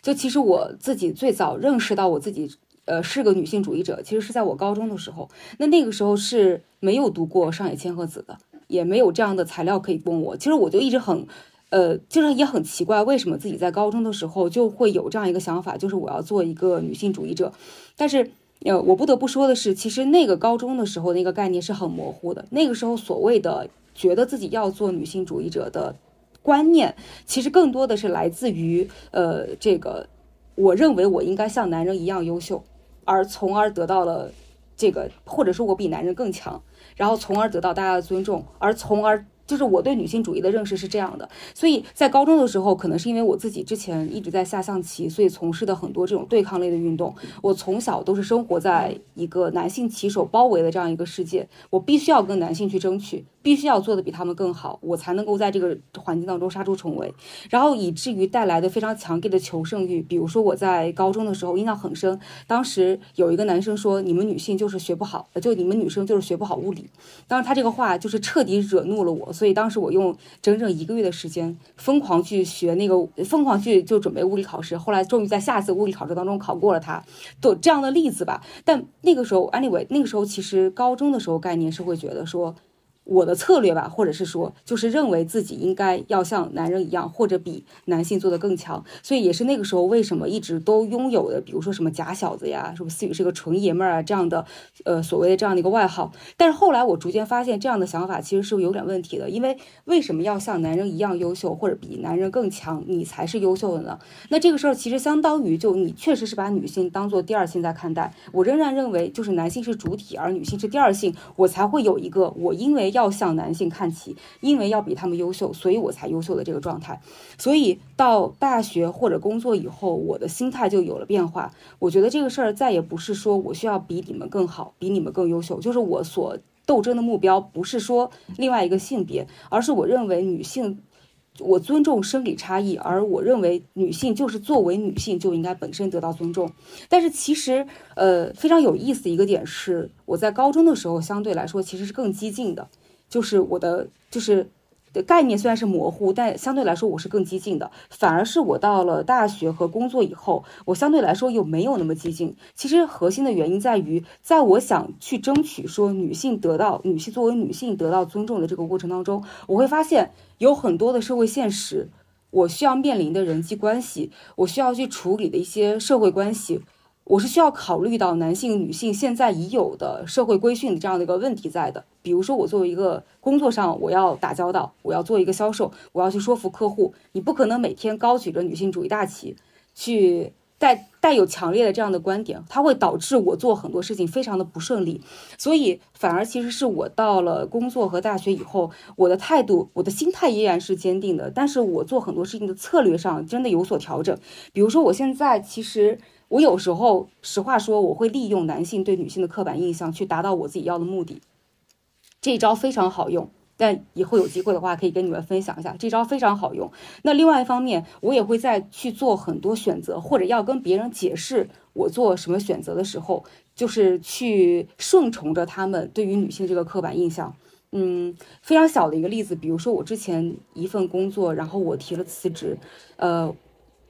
就其实我自己最早认识到我自己呃是个女性主义者，其实是在我高中的时候，那那个时候是没有读过上野千鹤子的。也没有这样的材料可以供我，其实我就一直很，呃，就是也很奇怪，为什么自己在高中的时候就会有这样一个想法，就是我要做一个女性主义者。但是，呃，我不得不说的是，其实那个高中的时候那个概念是很模糊的。那个时候所谓的觉得自己要做女性主义者的观念，其实更多的是来自于，呃，这个我认为我应该像男人一样优秀，而从而得到了这个，或者说我比男人更强。然后，从而得到大家的尊重，而从而。就是我对女性主义的认识是这样的，所以在高中的时候，可能是因为我自己之前一直在下象棋，所以从事的很多这种对抗类的运动。我从小都是生活在一个男性棋手包围的这样一个世界，我必须要跟男性去争取，必须要做的比他们更好，我才能够在这个环境当中杀出重围。然后以至于带来的非常强烈的求胜欲。比如说我在高中的时候印象很深，当时有一个男生说：“你们女性就是学不好，就你们女生就是学不好物理。”当时他这个话就是彻底惹怒了我。所以当时我用整整一个月的时间，疯狂去学那个，疯狂去就准备物理考试。后来终于在下一次物理考试当中考过了它，都这样的例子吧。但那个时候，anyway，那个时候其实高中的时候概念是会觉得说。我的策略吧，或者是说，就是认为自己应该要像男人一样，或者比男性做的更强，所以也是那个时候为什么一直都拥有的，比如说什么假小子呀，什么思雨是个纯爷们儿啊这样的，呃，所谓的这样的一个外号。但是后来我逐渐发现，这样的想法其实是有点问题的，因为为什么要像男人一样优秀，或者比男人更强，你才是优秀的呢？那这个事儿其实相当于就你确实是把女性当做第二性在看待。我仍然认为，就是男性是主体，而女性是第二性，我才会有一个我因为。要向男性看齐，因为要比他们优秀，所以我才优秀的这个状态。所以到大学或者工作以后，我的心态就有了变化。我觉得这个事儿再也不是说我需要比你们更好，比你们更优秀，就是我所斗争的目标不是说另外一个性别，而是我认为女性。我尊重生理差异，而我认为女性就是作为女性就应该本身得到尊重。但是其实，呃，非常有意思的一个点是，我在高中的时候相对来说其实是更激进的，就是我的就是。的概念虽然是模糊，但相对来说我是更激进的。反而是我到了大学和工作以后，我相对来说又没有那么激进。其实核心的原因在于，在我想去争取说女性得到女性作为女性得到尊重的这个过程当中，我会发现有很多的社会现实，我需要面临的人际关系，我需要去处理的一些社会关系。我是需要考虑到男性、女性现在已有的社会规训的这样的一个问题在的。比如说，我作为一个工作上，我要打交道，我要做一个销售，我要去说服客户，你不可能每天高举着女性主义大旗，去带带有强烈的这样的观点，它会导致我做很多事情非常的不顺利。所以，反而其实是我到了工作和大学以后，我的态度、我的心态依然是坚定的，但是我做很多事情的策略上真的有所调整。比如说，我现在其实。我有时候，实话说，我会利用男性对女性的刻板印象去达到我自己要的目的。这一招非常好用，但以后有机会的话，可以跟你们分享一下，这招非常好用。那另外一方面，我也会在去做很多选择，或者要跟别人解释我做什么选择的时候，就是去顺从着他们对于女性这个刻板印象。嗯，非常小的一个例子，比如说我之前一份工作，然后我提了辞职，呃。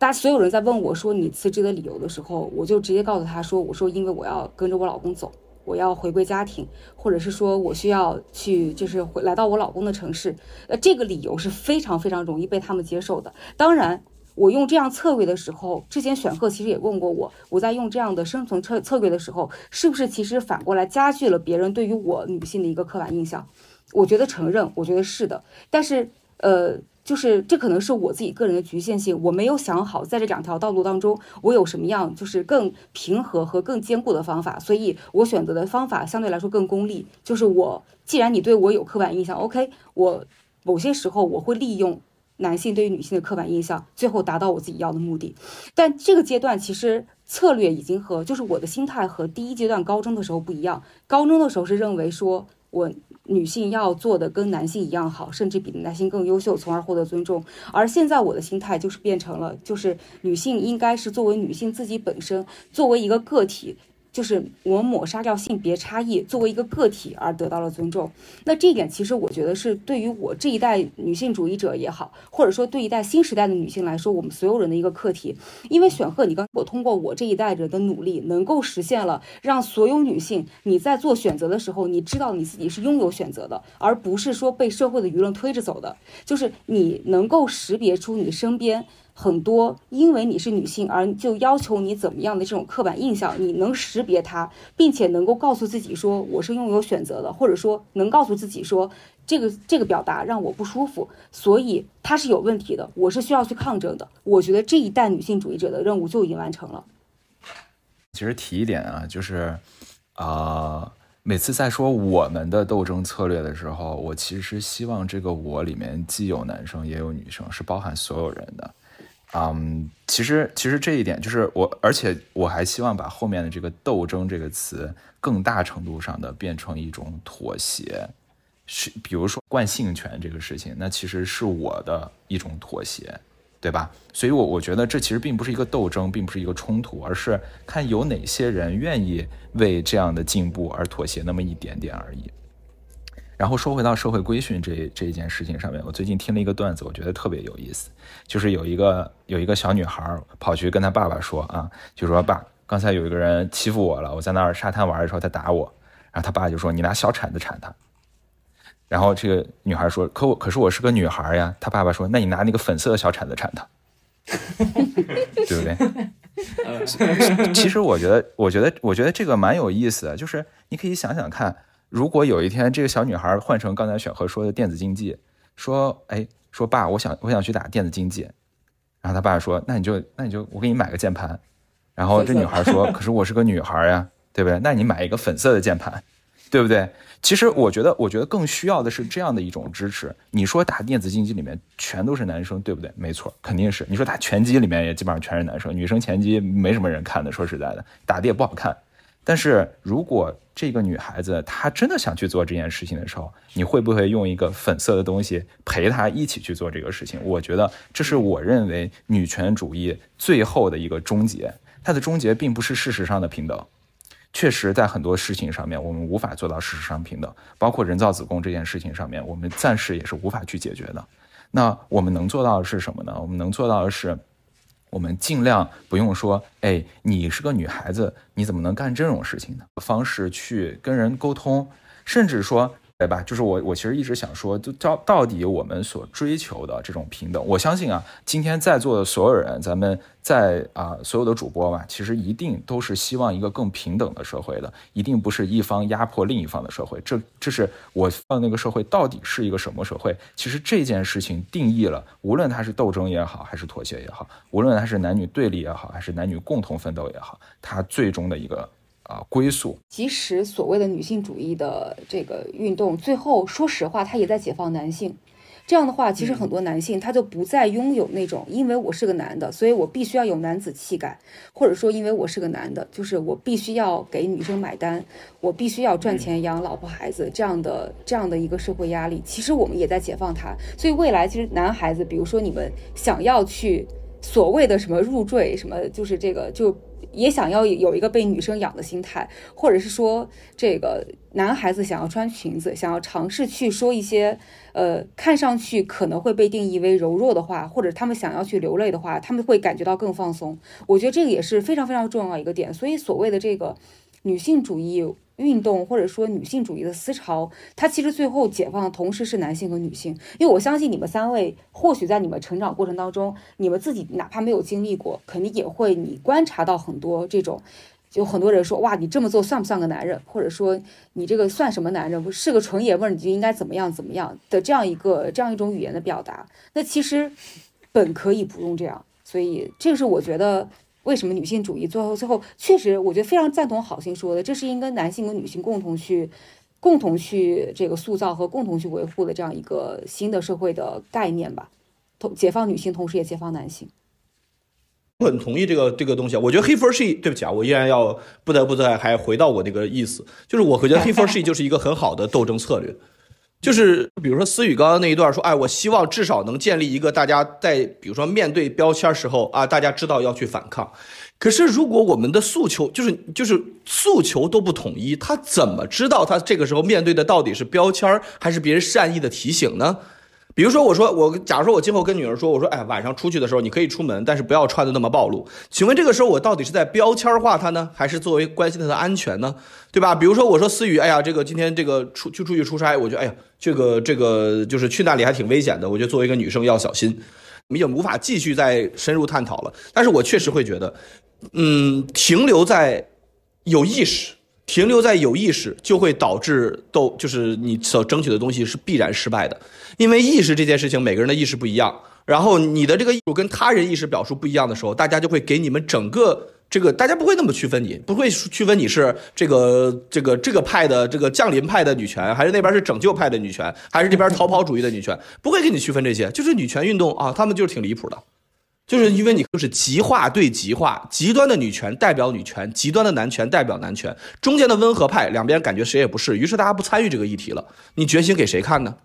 大家所有人在问我说你辞职的理由的时候，我就直接告诉他说：“我说因为我要跟着我老公走，我要回归家庭，或者是说我需要去就是回来到我老公的城市。”呃，这个理由是非常非常容易被他们接受的。当然，我用这样策略的时候，之前选课其实也问过我，我在用这样的生存策策略的时候，是不是其实反过来加剧了别人对于我女性的一个刻板印象？我觉得承认，我觉得是的。但是，呃。就是这可能是我自己个人的局限性，我没有想好在这两条道路当中，我有什么样就是更平和和更坚固的方法，所以我选择的方法相对来说更功利。就是我既然你对我有刻板印象，OK，我某些时候我会利用男性对于女性的刻板印象，最后达到我自己要的目的。但这个阶段其实策略已经和就是我的心态和第一阶段高中的时候不一样，高中的时候是认为说我。女性要做的跟男性一样好，甚至比男性更优秀，从而获得尊重。而现在我的心态就是变成了，就是女性应该是作为女性自己本身，作为一个个体。就是我抹杀掉性别差异，作为一个个体而得到了尊重。那这一点其实我觉得是对于我这一代女性主义者也好，或者说对一代新时代的女性来说，我们所有人的一个课题。因为选赫，你刚我通过我这一代人的努力，能够实现了让所有女性你在做选择的时候，你知道你自己是拥有选择的，而不是说被社会的舆论推着走的。就是你能够识别出你身边。很多因为你是女性而就要求你怎么样的这种刻板印象，你能识别它，并且能够告诉自己说我是拥有选择的，或者说能告诉自己说这个这个表达让我不舒服，所以它是有问题的，我是需要去抗争的。我觉得这一代女性主义者的任务就已经完成了。其实提一点啊，就是啊，每次在说我们的斗争策略的时候，我其实希望这个我里面既有男生也有女生，是包含所有人的。嗯，其实其实这一点就是我，而且我还希望把后面的这个“斗争”这个词更大程度上的变成一种妥协，是比如说惯性权这个事情，那其实是我的一种妥协，对吧？所以，我我觉得这其实并不是一个斗争，并不是一个冲突，而是看有哪些人愿意为这样的进步而妥协那么一点点而已。然后说回到社会规训这这一件事情上面，我最近听了一个段子，我觉得特别有意思，就是有一个有一个小女孩跑去跟她爸爸说啊，就说爸，刚才有一个人欺负我了，我在那儿沙滩玩的时候他打我，然后他爸就说你拿小铲子铲他，然后这个女孩说可我可是我是个女孩呀，他爸爸说那你拿那个粉色的小铲子铲他，对不对？其实我觉得我觉得我觉得这个蛮有意思的，就是你可以想想看。如果有一天这个小女孩换成刚才选和说的电子竞技，说，哎，说爸，我想我想去打电子竞技，然后他爸说，那你就那你就我给你买个键盘，然后这女孩说，可是我是个女孩呀，对不对？那你买一个粉色的键盘，对不对？其实我觉得，我觉得更需要的是这样的一种支持。你说打电子竞技里面全都是男生，对不对？没错，肯定是。你说打拳击里面也基本上全是男生，女生拳击没什么人看的。说实在的，打的也不好看。但是如果这个女孩子她真的想去做这件事情的时候，你会不会用一个粉色的东西陪她一起去做这个事情？我觉得这是我认为女权主义最后的一个终结。它的终结并不是事实上的平等。确实，在很多事情上面，我们无法做到事实上平等，包括人造子宫这件事情上面，我们暂时也是无法去解决的。那我们能做到的是什么呢？我们能做到的是，我们尽量不用说，哎，你是个女孩子，你怎么能干这种事情呢？方式去跟人沟通，甚至说。对吧？就是我，我其实一直想说，就到到底我们所追求的这种平等，我相信啊，今天在座的所有人，咱们在啊所有的主播嘛，其实一定都是希望一个更平等的社会的，一定不是一方压迫另一方的社会。这这是我放那个社会到底是一个什么社会？其实这件事情定义了，无论它是斗争也好，还是妥协也好，无论它是男女对立也好，还是男女共同奋斗也好，它最终的一个。啊，归宿。即使所谓的女性主义的这个运动，最后说实话，它也在解放男性。这样的话，其实很多男性他就不再拥有那种，因为我是个男的，所以我必须要有男子气概，或者说因为我是个男的，就是我必须要给女生买单，我必须要赚钱养老婆孩子这样的这样的一个社会压力。其实我们也在解放他。所以未来其实男孩子，比如说你们想要去所谓的什么入赘，什么就是这个就。也想要有一个被女生养的心态，或者是说，这个男孩子想要穿裙子，想要尝试去说一些，呃，看上去可能会被定义为柔弱的话，或者他们想要去流泪的话，他们会感觉到更放松。我觉得这个也是非常非常重要一个点。所以所谓的这个女性主义。运动或者说女性主义的思潮，它其实最后解放的同时是男性和女性，因为我相信你们三位或许在你们成长过程当中，你们自己哪怕没有经历过，肯定也会你观察到很多这种，就很多人说哇，你这么做算不算个男人，或者说你这个算什么男人，是个纯爷们儿，你就应该怎么样怎么样？的这样一个这样一种语言的表达，那其实本可以不用这样，所以这个是我觉得。为什么女性主义最后最后确实，我觉得非常赞同好心说的，这是应该男性跟女性共同去共同去这个塑造和共同去维护的这样一个新的社会的概念吧。同解放女性，同时也解放男性。我很同意这个这个东西啊，我觉得黑 for she，对不起啊，我依然要不得不再还回到我那个意思，就是我觉得黑 for she 就是一个很好的斗争策略。就是比如说思雨刚刚那一段说，哎，我希望至少能建立一个大家在比如说面对标签时候啊，大家知道要去反抗。可是如果我们的诉求就是就是诉求都不统一，他怎么知道他这个时候面对的到底是标签还是别人善意的提醒呢？比如说，我说我，假如说我今后跟女儿说，我说，哎，晚上出去的时候你可以出门，但是不要穿的那么暴露。请问这个时候我到底是在标签化她呢，还是作为关心她的安全呢？对吧？比如说我说思雨，哎呀，这个今天这个出就出去出差，我觉得，哎呀，这个这个就是去那里还挺危险的，我觉得作为一个女生要小心。我们已经无法继续再深入探讨了，但是我确实会觉得，嗯，停留在有意识。停留在有意识，就会导致斗，就是你所争取的东西是必然失败的，因为意识这件事情，每个人的意识不一样，然后你的这个艺术跟他人意识表述不一样的时候，大家就会给你们整个这个，大家不会那么区分你，不会区分你是这个这个这个派的这个降临派的女权，还是那边是拯救派的女权，还是这边逃跑主义的女权，不会给你区分这些，就是女权运动啊，他们就是挺离谱的。就是因为你就是极化对极化，极端的女权代表女权，极端的男权代表男权，中间的温和派两边感觉谁也不是，于是大家不参与这个议题了。你决心给谁看呢？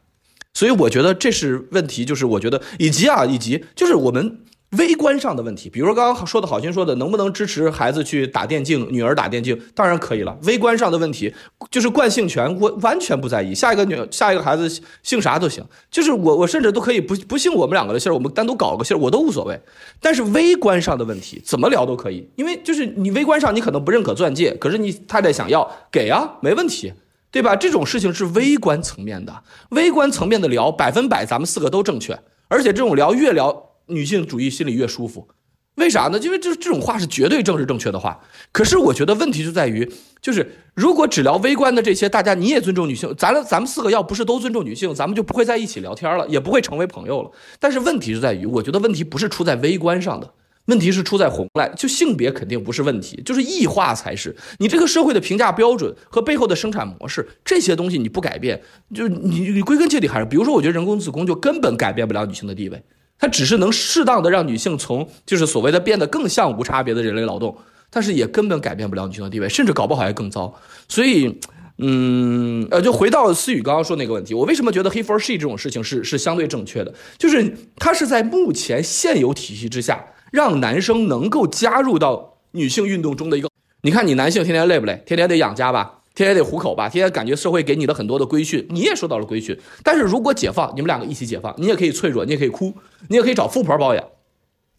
所以我觉得这是问题，就是我觉得以及啊，以及就是我们。微观上的问题，比如说刚刚说的好心说的，能不能支持孩子去打电竞，女儿打电竞，当然可以了。微观上的问题就是惯性权，我完全不在意。下一个女，下一个孩子姓啥都行，就是我，我甚至都可以不不姓我们两个的姓，我们单独搞个姓，我都无所谓。但是微观上的问题怎么聊都可以，因为就是你微观上你可能不认可钻戒，可是你太太想要给啊，没问题，对吧？这种事情是微观层面的，微观层面的聊，百分百咱们四个都正确，而且这种聊越聊。女性主义心里越舒服，为啥呢？因为这这种话是绝对政治正确的话。可是我觉得问题就在于，就是如果只聊微观的这些，大家你也尊重女性，咱咱们四个要不是都尊重女性，咱们就不会在一起聊天了，也不会成为朋友了。但是问题就在于，我觉得问题不是出在微观上的，问题是出在红来，就性别肯定不是问题，就是异化才是。你这个社会的评价标准和背后的生产模式，这些东西你不改变，就你你归根结底还是，比如说，我觉得人工子宫就根本改变不了女性的地位，它只是能适当的让女性从就是所谓的变得更像无差别的人类劳动，但是也根本改变不了女性的地位，甚至搞不好还更糟。所以。嗯，呃，就回到思雨刚刚说那个问题，我为什么觉得 he for she 这种事情是是相对正确的？就是它是在目前现有体系之下，让男生能够加入到女性运动中的一个。你看，你男性天天累不累？天天得养家吧，天天得糊口吧，天天感觉社会给你的很多的规训，你也受到了规训。但是如果解放，你们两个一起解放，你也可以脆弱，你也可以哭，你也可以找富婆包养。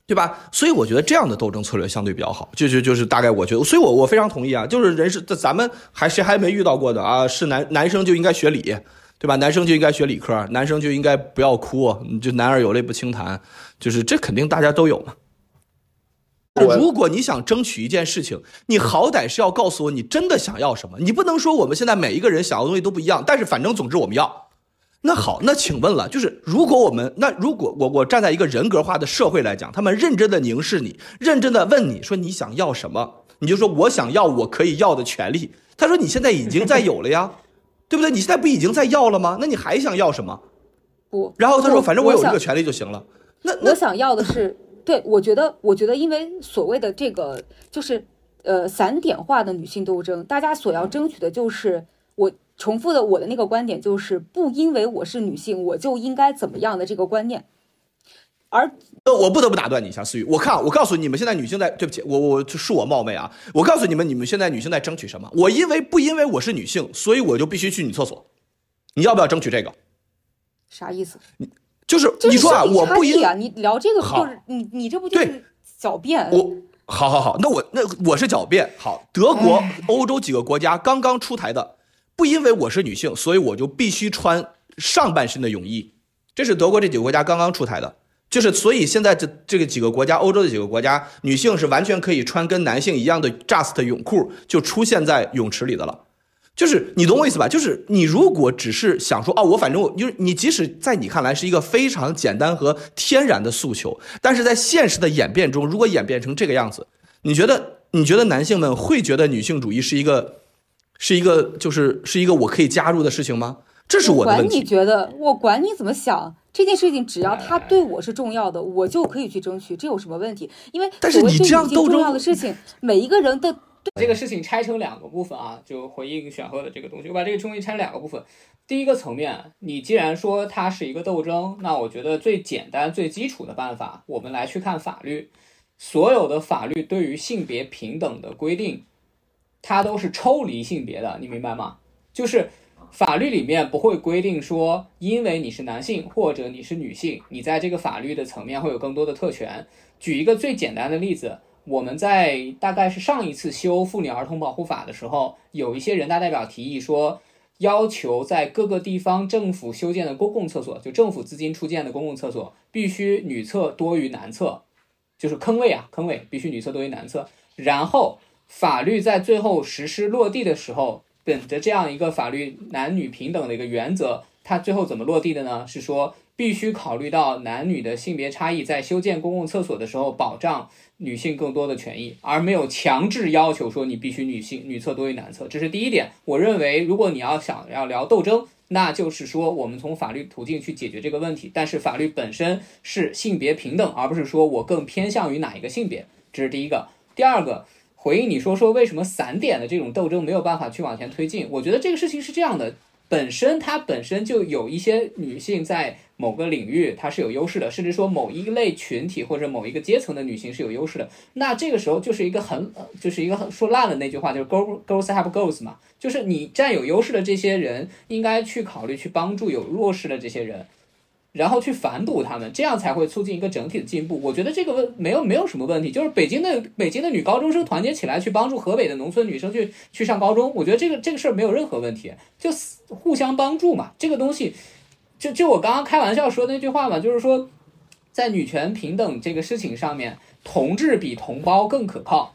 对吧？所以我觉得这样的斗争策略相对比较好，就就就是大概我觉得，所以我我非常同意啊，就是人是咱们还谁还没遇到过的啊？是男男生就应该学理，对吧？男生就应该学理科，男生就应该不要哭，就男儿有泪不轻弹，就是这肯定大家都有嘛。如果你想争取一件事情，你好歹是要告诉我你真的想要什么，你不能说我们现在每一个人想要的东西都不一样，但是反正总之我们要。那好，那请问了，就是如果我们那如果我我站在一个人格化的社会来讲，他们认真的凝视你，认真的问你说你想要什么，你就说我想要我可以要的权利。他说你现在已经在有了呀，对不对？你现在不已经在要了吗？那你还想要什么？不，然后他说反正我有这个权利就行了。那我想要的是，对我觉得我觉得因为所谓的这个就是呃散点化的女性斗争，大家所要争取的就是我。重复的我的那个观点就是，不因为我是女性，我就应该怎么样的这个观念。而呃，我不得不打断你一下，思雨，我看我告诉你们，现在女性在，对不起，我我恕我冒昧啊，我告诉你们，你们现在女性在争取什么？我因为不因为我是女性，所以我就必须去女厕所。你要不要争取这个？啥意思？你就是你说啊，我不因啊，你聊这个就是你你这不就是狡辩？我好好好，那我那我是狡辩。好，德国、欧洲几个国家刚刚出台的。不因为我是女性，所以我就必须穿上半身的泳衣。这是德国这几个国家刚刚出台的，就是所以现在这这个几个国家，欧洲的几个国家，女性是完全可以穿跟男性一样的 just 泳裤就出现在泳池里的了。就是你懂我意思吧？就是你如果只是想说哦，我反正我就是你，即使在你看来是一个非常简单和天然的诉求，但是在现实的演变中，如果演变成这个样子，你觉得你觉得男性们会觉得女性主义是一个？是一个，就是是一个我可以加入的事情吗？这是我的问题。管你觉得，我管你怎么想，这件事情只要他对我是重要的，我就可以去争取，这有什么问题？因为但是你这样斗重要的事情，每一个人的这个事情拆成两个部分啊，就回应选赫的这个东西，我把这个东西拆两个部分。第一个层面，你既然说它是一个斗争，那我觉得最简单、最基础的办法，我们来去看法律，所有的法律对于性别平等的规定。它都是抽离性别的，你明白吗？就是法律里面不会规定说，因为你是男性或者你是女性，你在这个法律的层面会有更多的特权。举一个最简单的例子，我们在大概是上一次修妇女儿童保护法的时候，有一些人大代表提议说，要求在各个地方政府修建的公共厕所，就政府资金出建的公共厕所，必须女厕多于男厕，就是坑位啊，坑位必须女厕多于男厕，然后。法律在最后实施落地的时候，本着这样一个法律男女平等的一个原则，它最后怎么落地的呢？是说必须考虑到男女的性别差异，在修建公共厕所的时候，保障女性更多的权益，而没有强制要求说你必须女性女厕多于男厕。这是第一点。我认为，如果你要想要聊斗争，那就是说我们从法律途径去解决这个问题。但是法律本身是性别平等，而不是说我更偏向于哪一个性别。这是第一个。第二个。回应你说说为什么散点的这种斗争没有办法去往前推进？我觉得这个事情是这样的，本身它本身就有一些女性在某个领域它是有优势的，甚至说某一类群体或者某一个阶层的女性是有优势的。那这个时候就是一个很就是一个很说烂的那句话，就是 girls girls have girls 嘛，就是你占有优势的这些人应该去考虑去帮助有弱势的这些人。然后去反哺他们，这样才会促进一个整体的进步。我觉得这个问没有没有什么问题，就是北京的北京的女高中生团结起来去帮助河北的农村女生去去上高中，我觉得这个这个事儿没有任何问题，就互相帮助嘛。这个东西，就就我刚刚开玩笑说那句话嘛，就是说，在女权平等这个事情上面，同志比同胞更可靠，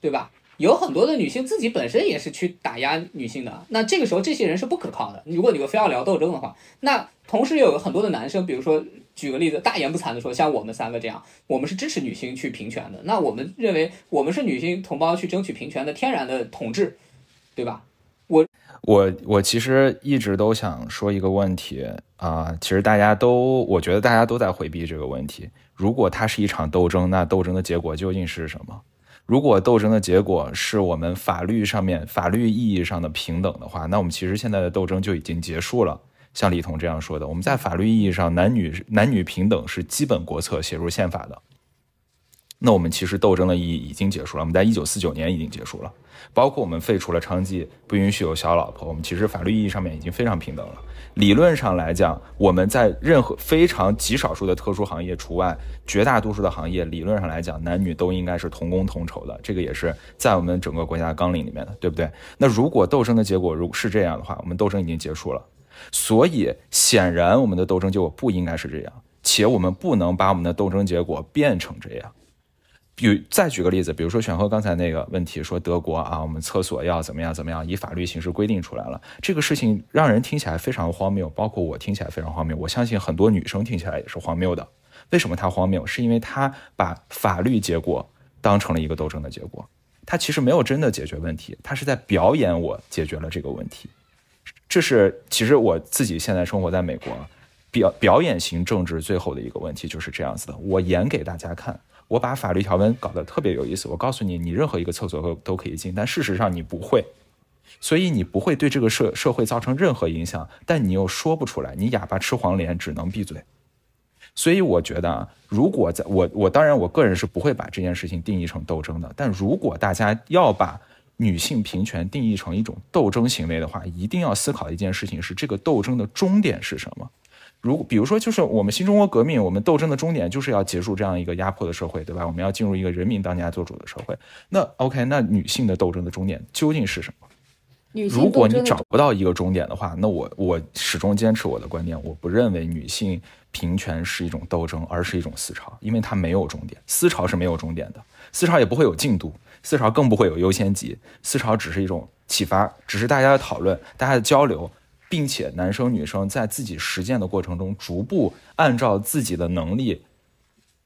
对吧？有很多的女性自己本身也是去打压女性的，那这个时候这些人是不可靠的。如果你们非要聊斗争的话，那同时有很多的男生，比如说举个例子，大言不惭的说，像我们三个这样，我们是支持女性去平权的。那我们认为，我们是女性同胞去争取平权的天然的统治，对吧？我我其实一直都想说一个问题啊、其实大家都，我觉得大家都在回避这个问题。如果它是一场斗争，那斗争的结果究竟是什么？如果斗争的结果是我们法律上面法律意义上的平等的话，那我们其实现在的斗争就已经结束了。像李彤这样说的，我们在法律意义上男女男女平等是基本国策写入宪法的。那我们其实斗争的意义已经结束了，我们在一九四九年已经结束了。包括我们废除了娼妓，不允许有小老婆，我们其实法律意义上面已经非常平等了。理论上来讲，我们在任何非常极少数的特殊行业除外，绝大多数的行业理论上来讲，男女都应该是同工同酬的，这个也是在我们整个国家纲领里面的，对不对？那如果斗争的结果如果是这样的话，我们斗争已经结束了。所以显然我们的斗争结果不应该是这样，且我们不能把我们的斗争结果变成这样。比再举个例子，比如说选赫刚才那个问题，说德国啊，我们厕所要怎么样怎么样，以法律形式规定出来了，这个事情让人听起来非常荒谬，包括我听起来非常荒谬，我相信很多女生听起来也是荒谬的。为什么它荒谬？是因为它把法律结果当成了一个斗争的结果，它其实没有真的解决问题，它是在表演我解决了这个问题。这是其实我自己现在生活在美国，表表演型政治最后的一个问题就是这样子的，我演给大家看。我把法律条文搞得特别有意思，我告诉你，你任何一个厕所都都可以进，但事实上你不会，所以你不会对这个社社会造成任何影响，但你又说不出来，你哑巴吃黄连，只能闭嘴。所以我觉得啊，如果在我我当然我个人是不会把这件事情定义成斗争的，但如果大家要把女性平权定义成一种斗争行为的话，一定要思考一件事情是这个斗争的终点是什么。如果比如说，就是我们新中国革命，我们斗争的终点就是要结束这样一个压迫的社会，对吧？我们要进入一个人民当家作主的社会。那 OK，那女性的斗争的终点究竟是什么？女如果你找不到一个终点的话，那我我始终坚持我的观点，我不认为女性平权是一种斗争，而是一种思潮，因为它没有终点，思潮是没有终点的，思潮也不会有进度，思潮更不会有优先级，思潮只是一种启发，只是大家的讨论，大家的交流，并且男生女生在自己实践的过程中，逐步按照自己的能力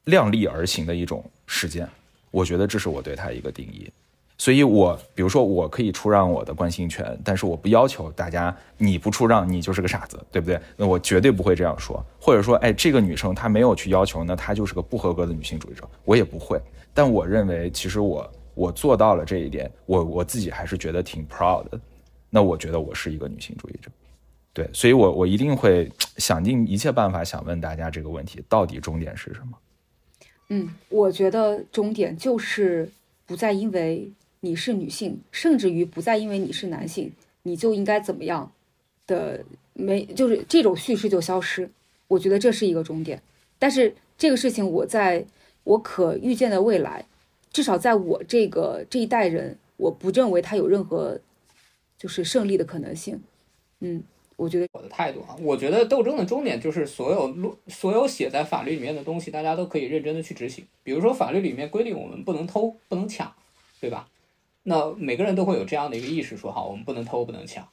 量力而行的一种实践，我觉得这是我对它一个定义。所以我，比如说，我可以出让我的关心权，但是我不要求大家，你不出让，你就是个傻子，对不对？那我绝对不会这样说，或者说，哎，这个女生她没有去要求，那她就是个不合格的女性主义者，我也不会。但我认为，其实我我做到了这一点，我我自己还是觉得挺 proud 的。那我觉得我是一个女性主义者，对，所以我我一定会想尽一切办法想问大家这个问题，到底终点是什么？嗯，我觉得终点就是不再因为你是女性，甚至于不再因为你是男性，你就应该怎么样的没，就是这种叙事就消失。我觉得这是一个终点。但是这个事情，我在我可预见的未来，至少在我这个这一代人，我不认为它有任何就是胜利的可能性。嗯，我觉得我的态度啊，我觉得斗争的终点就是所有路所有写在法律里面的东西，大家都可以认真的去执行。比如说法律里面规定我们不能偷，不能抢，对吧？那每个人都会有这样的一个意识，说好我们不能偷，不能抢。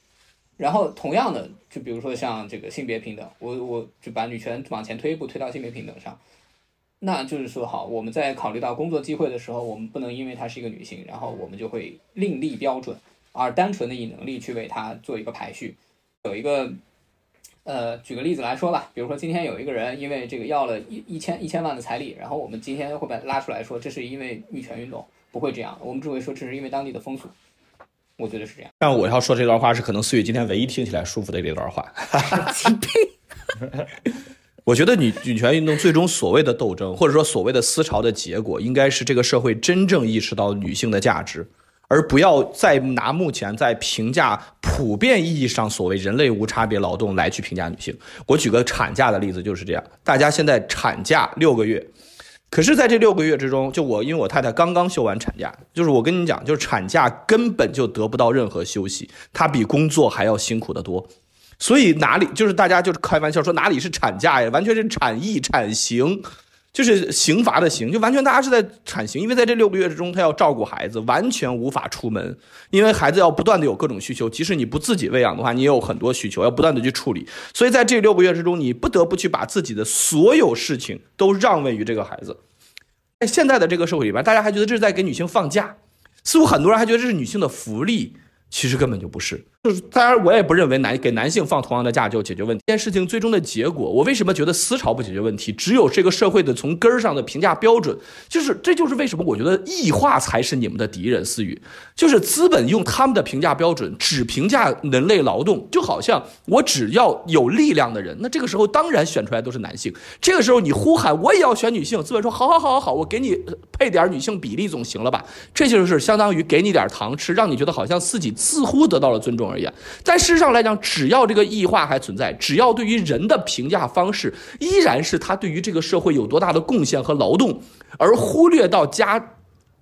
然后同样的，就比如说像这个性别平等，我我就把女权往前推一步，推到性别平等上。那就是说，好，我们在考虑到工作机会的时候，我们不能因为她是一个女性，然后我们就会另立标准，而单纯的以能力去为她做一个排序。有一个，呃，举个例子来说吧，比如说今天有一个人因为这个要了一一千一千万的彩礼，然后我们今天会把拉出来说，这是因为女权运动，不会这样，我们只会说这是因为当地的风俗。我觉得是这样。但我要说这段话是可能思雨今天唯一听起来舒服的这段话。哈 哈我觉得女女权运动最终所谓的斗争，或者说所谓的思潮的结果，应该是这个社会真正意识到女性的价值，而不要再拿目前在评价普遍意义上所谓人类无差别劳动来去评价女性。我举个产假的例子就是这样，大家现在产假六个月。可是，在这六个月之中，就我因为我太太刚刚休完产假，就是我跟你讲，就是产假根本就得不到任何休息，她比工作还要辛苦得多。所以哪里就是大家就是开玩笑说哪里是产假呀，完全是产役产刑，就是刑罚的刑，就完全大家是在产刑，因为在这六个月之中，他要照顾孩子，完全无法出门，因为孩子要不断的有各种需求，即使你不自己喂养的话，你也有很多需求要不断的去处理，所以在这六个月之中，你不得不去把自己的所有事情都让位于这个孩子。在现在的这个社会里边，大家还觉得这是在给女性放假，似乎很多人还觉得这是女性的福利。其实根本就不是，就是当然我也不认为男给男性放同样的假就解决问题。这件事情最终的结果，我为什么觉得思潮不解决问题？只有这个社会的从根儿上的评价标准，就是这就是为什么我觉得异化才是你们的敌人。思雨，就是资本用他们的评价标准只评价人类劳动，就好像我只要有力量的人，那这个时候当然选出来都是男性。这个时候你呼喊我也要选女性，资本说好好好好好，我给你配点女性比例总行了吧？这就是相当于给你点糖吃，让你觉得好像自己。似乎得到了尊重而言，但事实上来讲，只要这个异化还存在，只要对于人的评价方式依然是他对于这个社会有多大的贡献和劳动，而忽略到家，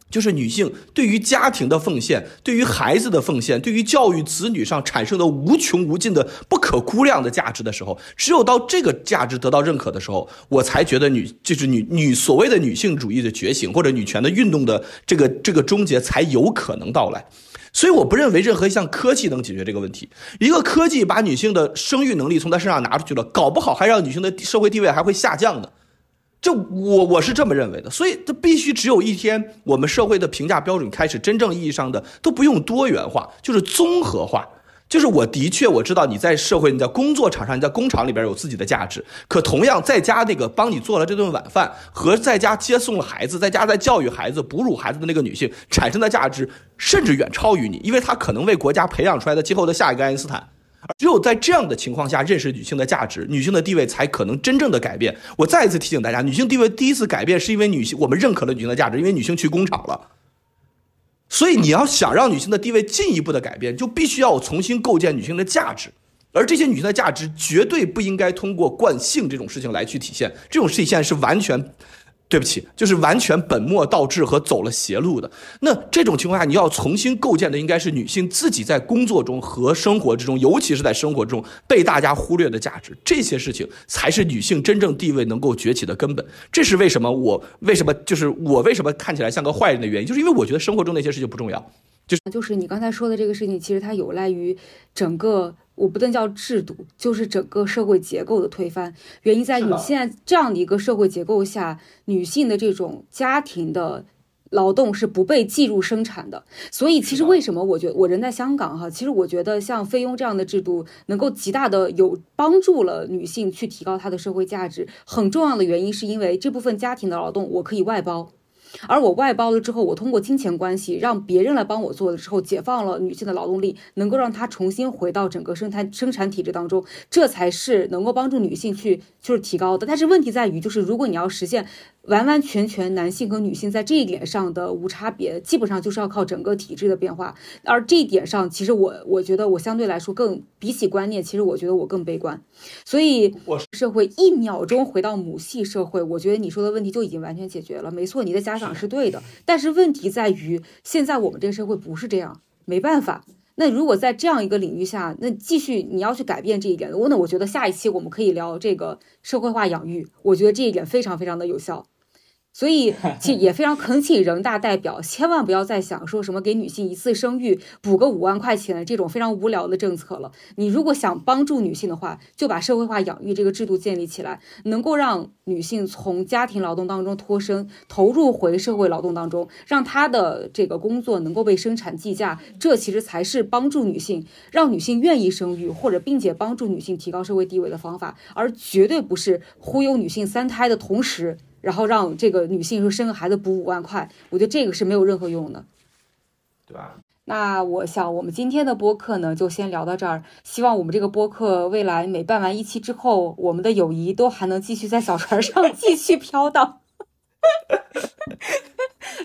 就是女性对于家庭的奉献、对于孩子的奉献、对于教育子女上产生的无穷无尽的不可估量的价值的时候，只有到这个价值得到认可的时候，我才觉得女就是女女所谓的女性主义的觉醒或者女权的运动的这个这个终结才有可能到来。所以我不认为任何一项科技能解决这个问题。一个科技把女性的生育能力从她身上拿出去了，搞不好还让女性的社会地位还会下降呢。这我我是这么认为的。所以这必须只有一天，我们社会的评价标准开始真正意义上的都不用多元化，就是综合化。就是我的确我知道你在社会你在工作场上你在工厂里边有自己的价值，可同样在家那个帮你做了这顿晚饭和在家接送了孩子，在家在教育孩子哺乳孩子的那个女性产生的价值，甚至远超于你，因为她可能为国家培养出来的今后的下一个爱因斯坦。只有在这样的情况下认识女性的价值，女性的地位才可能真正的改变。我再一次提醒大家，女性地位第一次改变是因为女性我们认可了女性的价值，因为女性去工厂了。所以你要想让女性的地位进一步的改变，就必须要重新构建女性的价值，而这些女性的价值绝对不应该通过惯性这种事情来去体现，这种体现是完全。对不起，就是完全本末倒置和走了邪路的。那这种情况下，你要重新构建的应该是女性自己在工作中和生活之中，尤其是在生活中被大家忽略的价值。这些事情才是女性真正地位能够崛起的根本。这是为什么我为什么就是我为什么看起来像个坏人的原因，就是因为我觉得生活中那些事情不重要。就是就是你刚才说的这个事情，其实它有赖于整个。我不能叫制度，就是整个社会结构的推翻。原因在于现在这样的一个社会结构下，女性的这种家庭的劳动是不被计入生产的。所以，其实为什么我觉得我人在香港哈，其实我觉得像菲佣这样的制度能够极大的有帮助了女性去提高她的社会价值。很重要的原因是因为这部分家庭的劳动我可以外包。而我外包了之后，我通过金钱关系让别人来帮我做了之后，解放了女性的劳动力，能够让她重新回到整个生产生产体制当中，这才是能够帮助女性去就是提高的。但是问题在于，就是如果你要实现。完完全全男性和女性在这一点上的无差别，基本上就是要靠整个体制的变化。而这一点上，其实我我觉得我相对来说更比起观念，其实我觉得我更悲观。所以，社会一秒钟回到母系社会，我觉得你说的问题就已经完全解决了。没错，你的家长是对的，但是问题在于现在我们这个社会不是这样，没办法。那如果在这样一个领域下，那继续你要去改变这一点，我那我觉得下一期我们可以聊这个社会化养育，我觉得这一点非常非常的有效。所以，其也非常恳请人大代表千万不要再想说什么给女性一次生育补个五万块钱这种非常无聊的政策了。你如果想帮助女性的话，就把社会化养育这个制度建立起来，能够让女性从家庭劳动当中脱身，投入回社会劳动当中，让她的这个工作能够被生产计价。这其实才是帮助女性，让女性愿意生育，或者并且帮助女性提高社会地位的方法，而绝对不是忽悠女性三胎的同时。然后让这个女性说生个孩子补五万块，我觉得这个是没有任何用的，对吧？那我想我们今天的播客呢，就先聊到这儿。希望我们这个播客未来每办完一期之后，我们的友谊都还能继续在小船上 继续飘荡。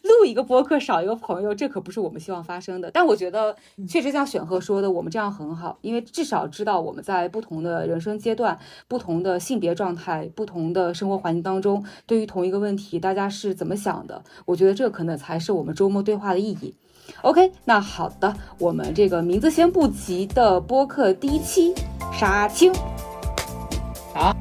录一个播客少一个朋友，这可不是我们希望发生的。但我觉得，确实像选赫说的，我们这样很好，因为至少知道我们在不同的人生阶段、不同的性别状态、不同的生活环境当中，对于同一个问题，大家是怎么想的。我觉得这可能才是我们周末对话的意义。OK，那好的，我们这个名字先不急的播客第一期杀青，好。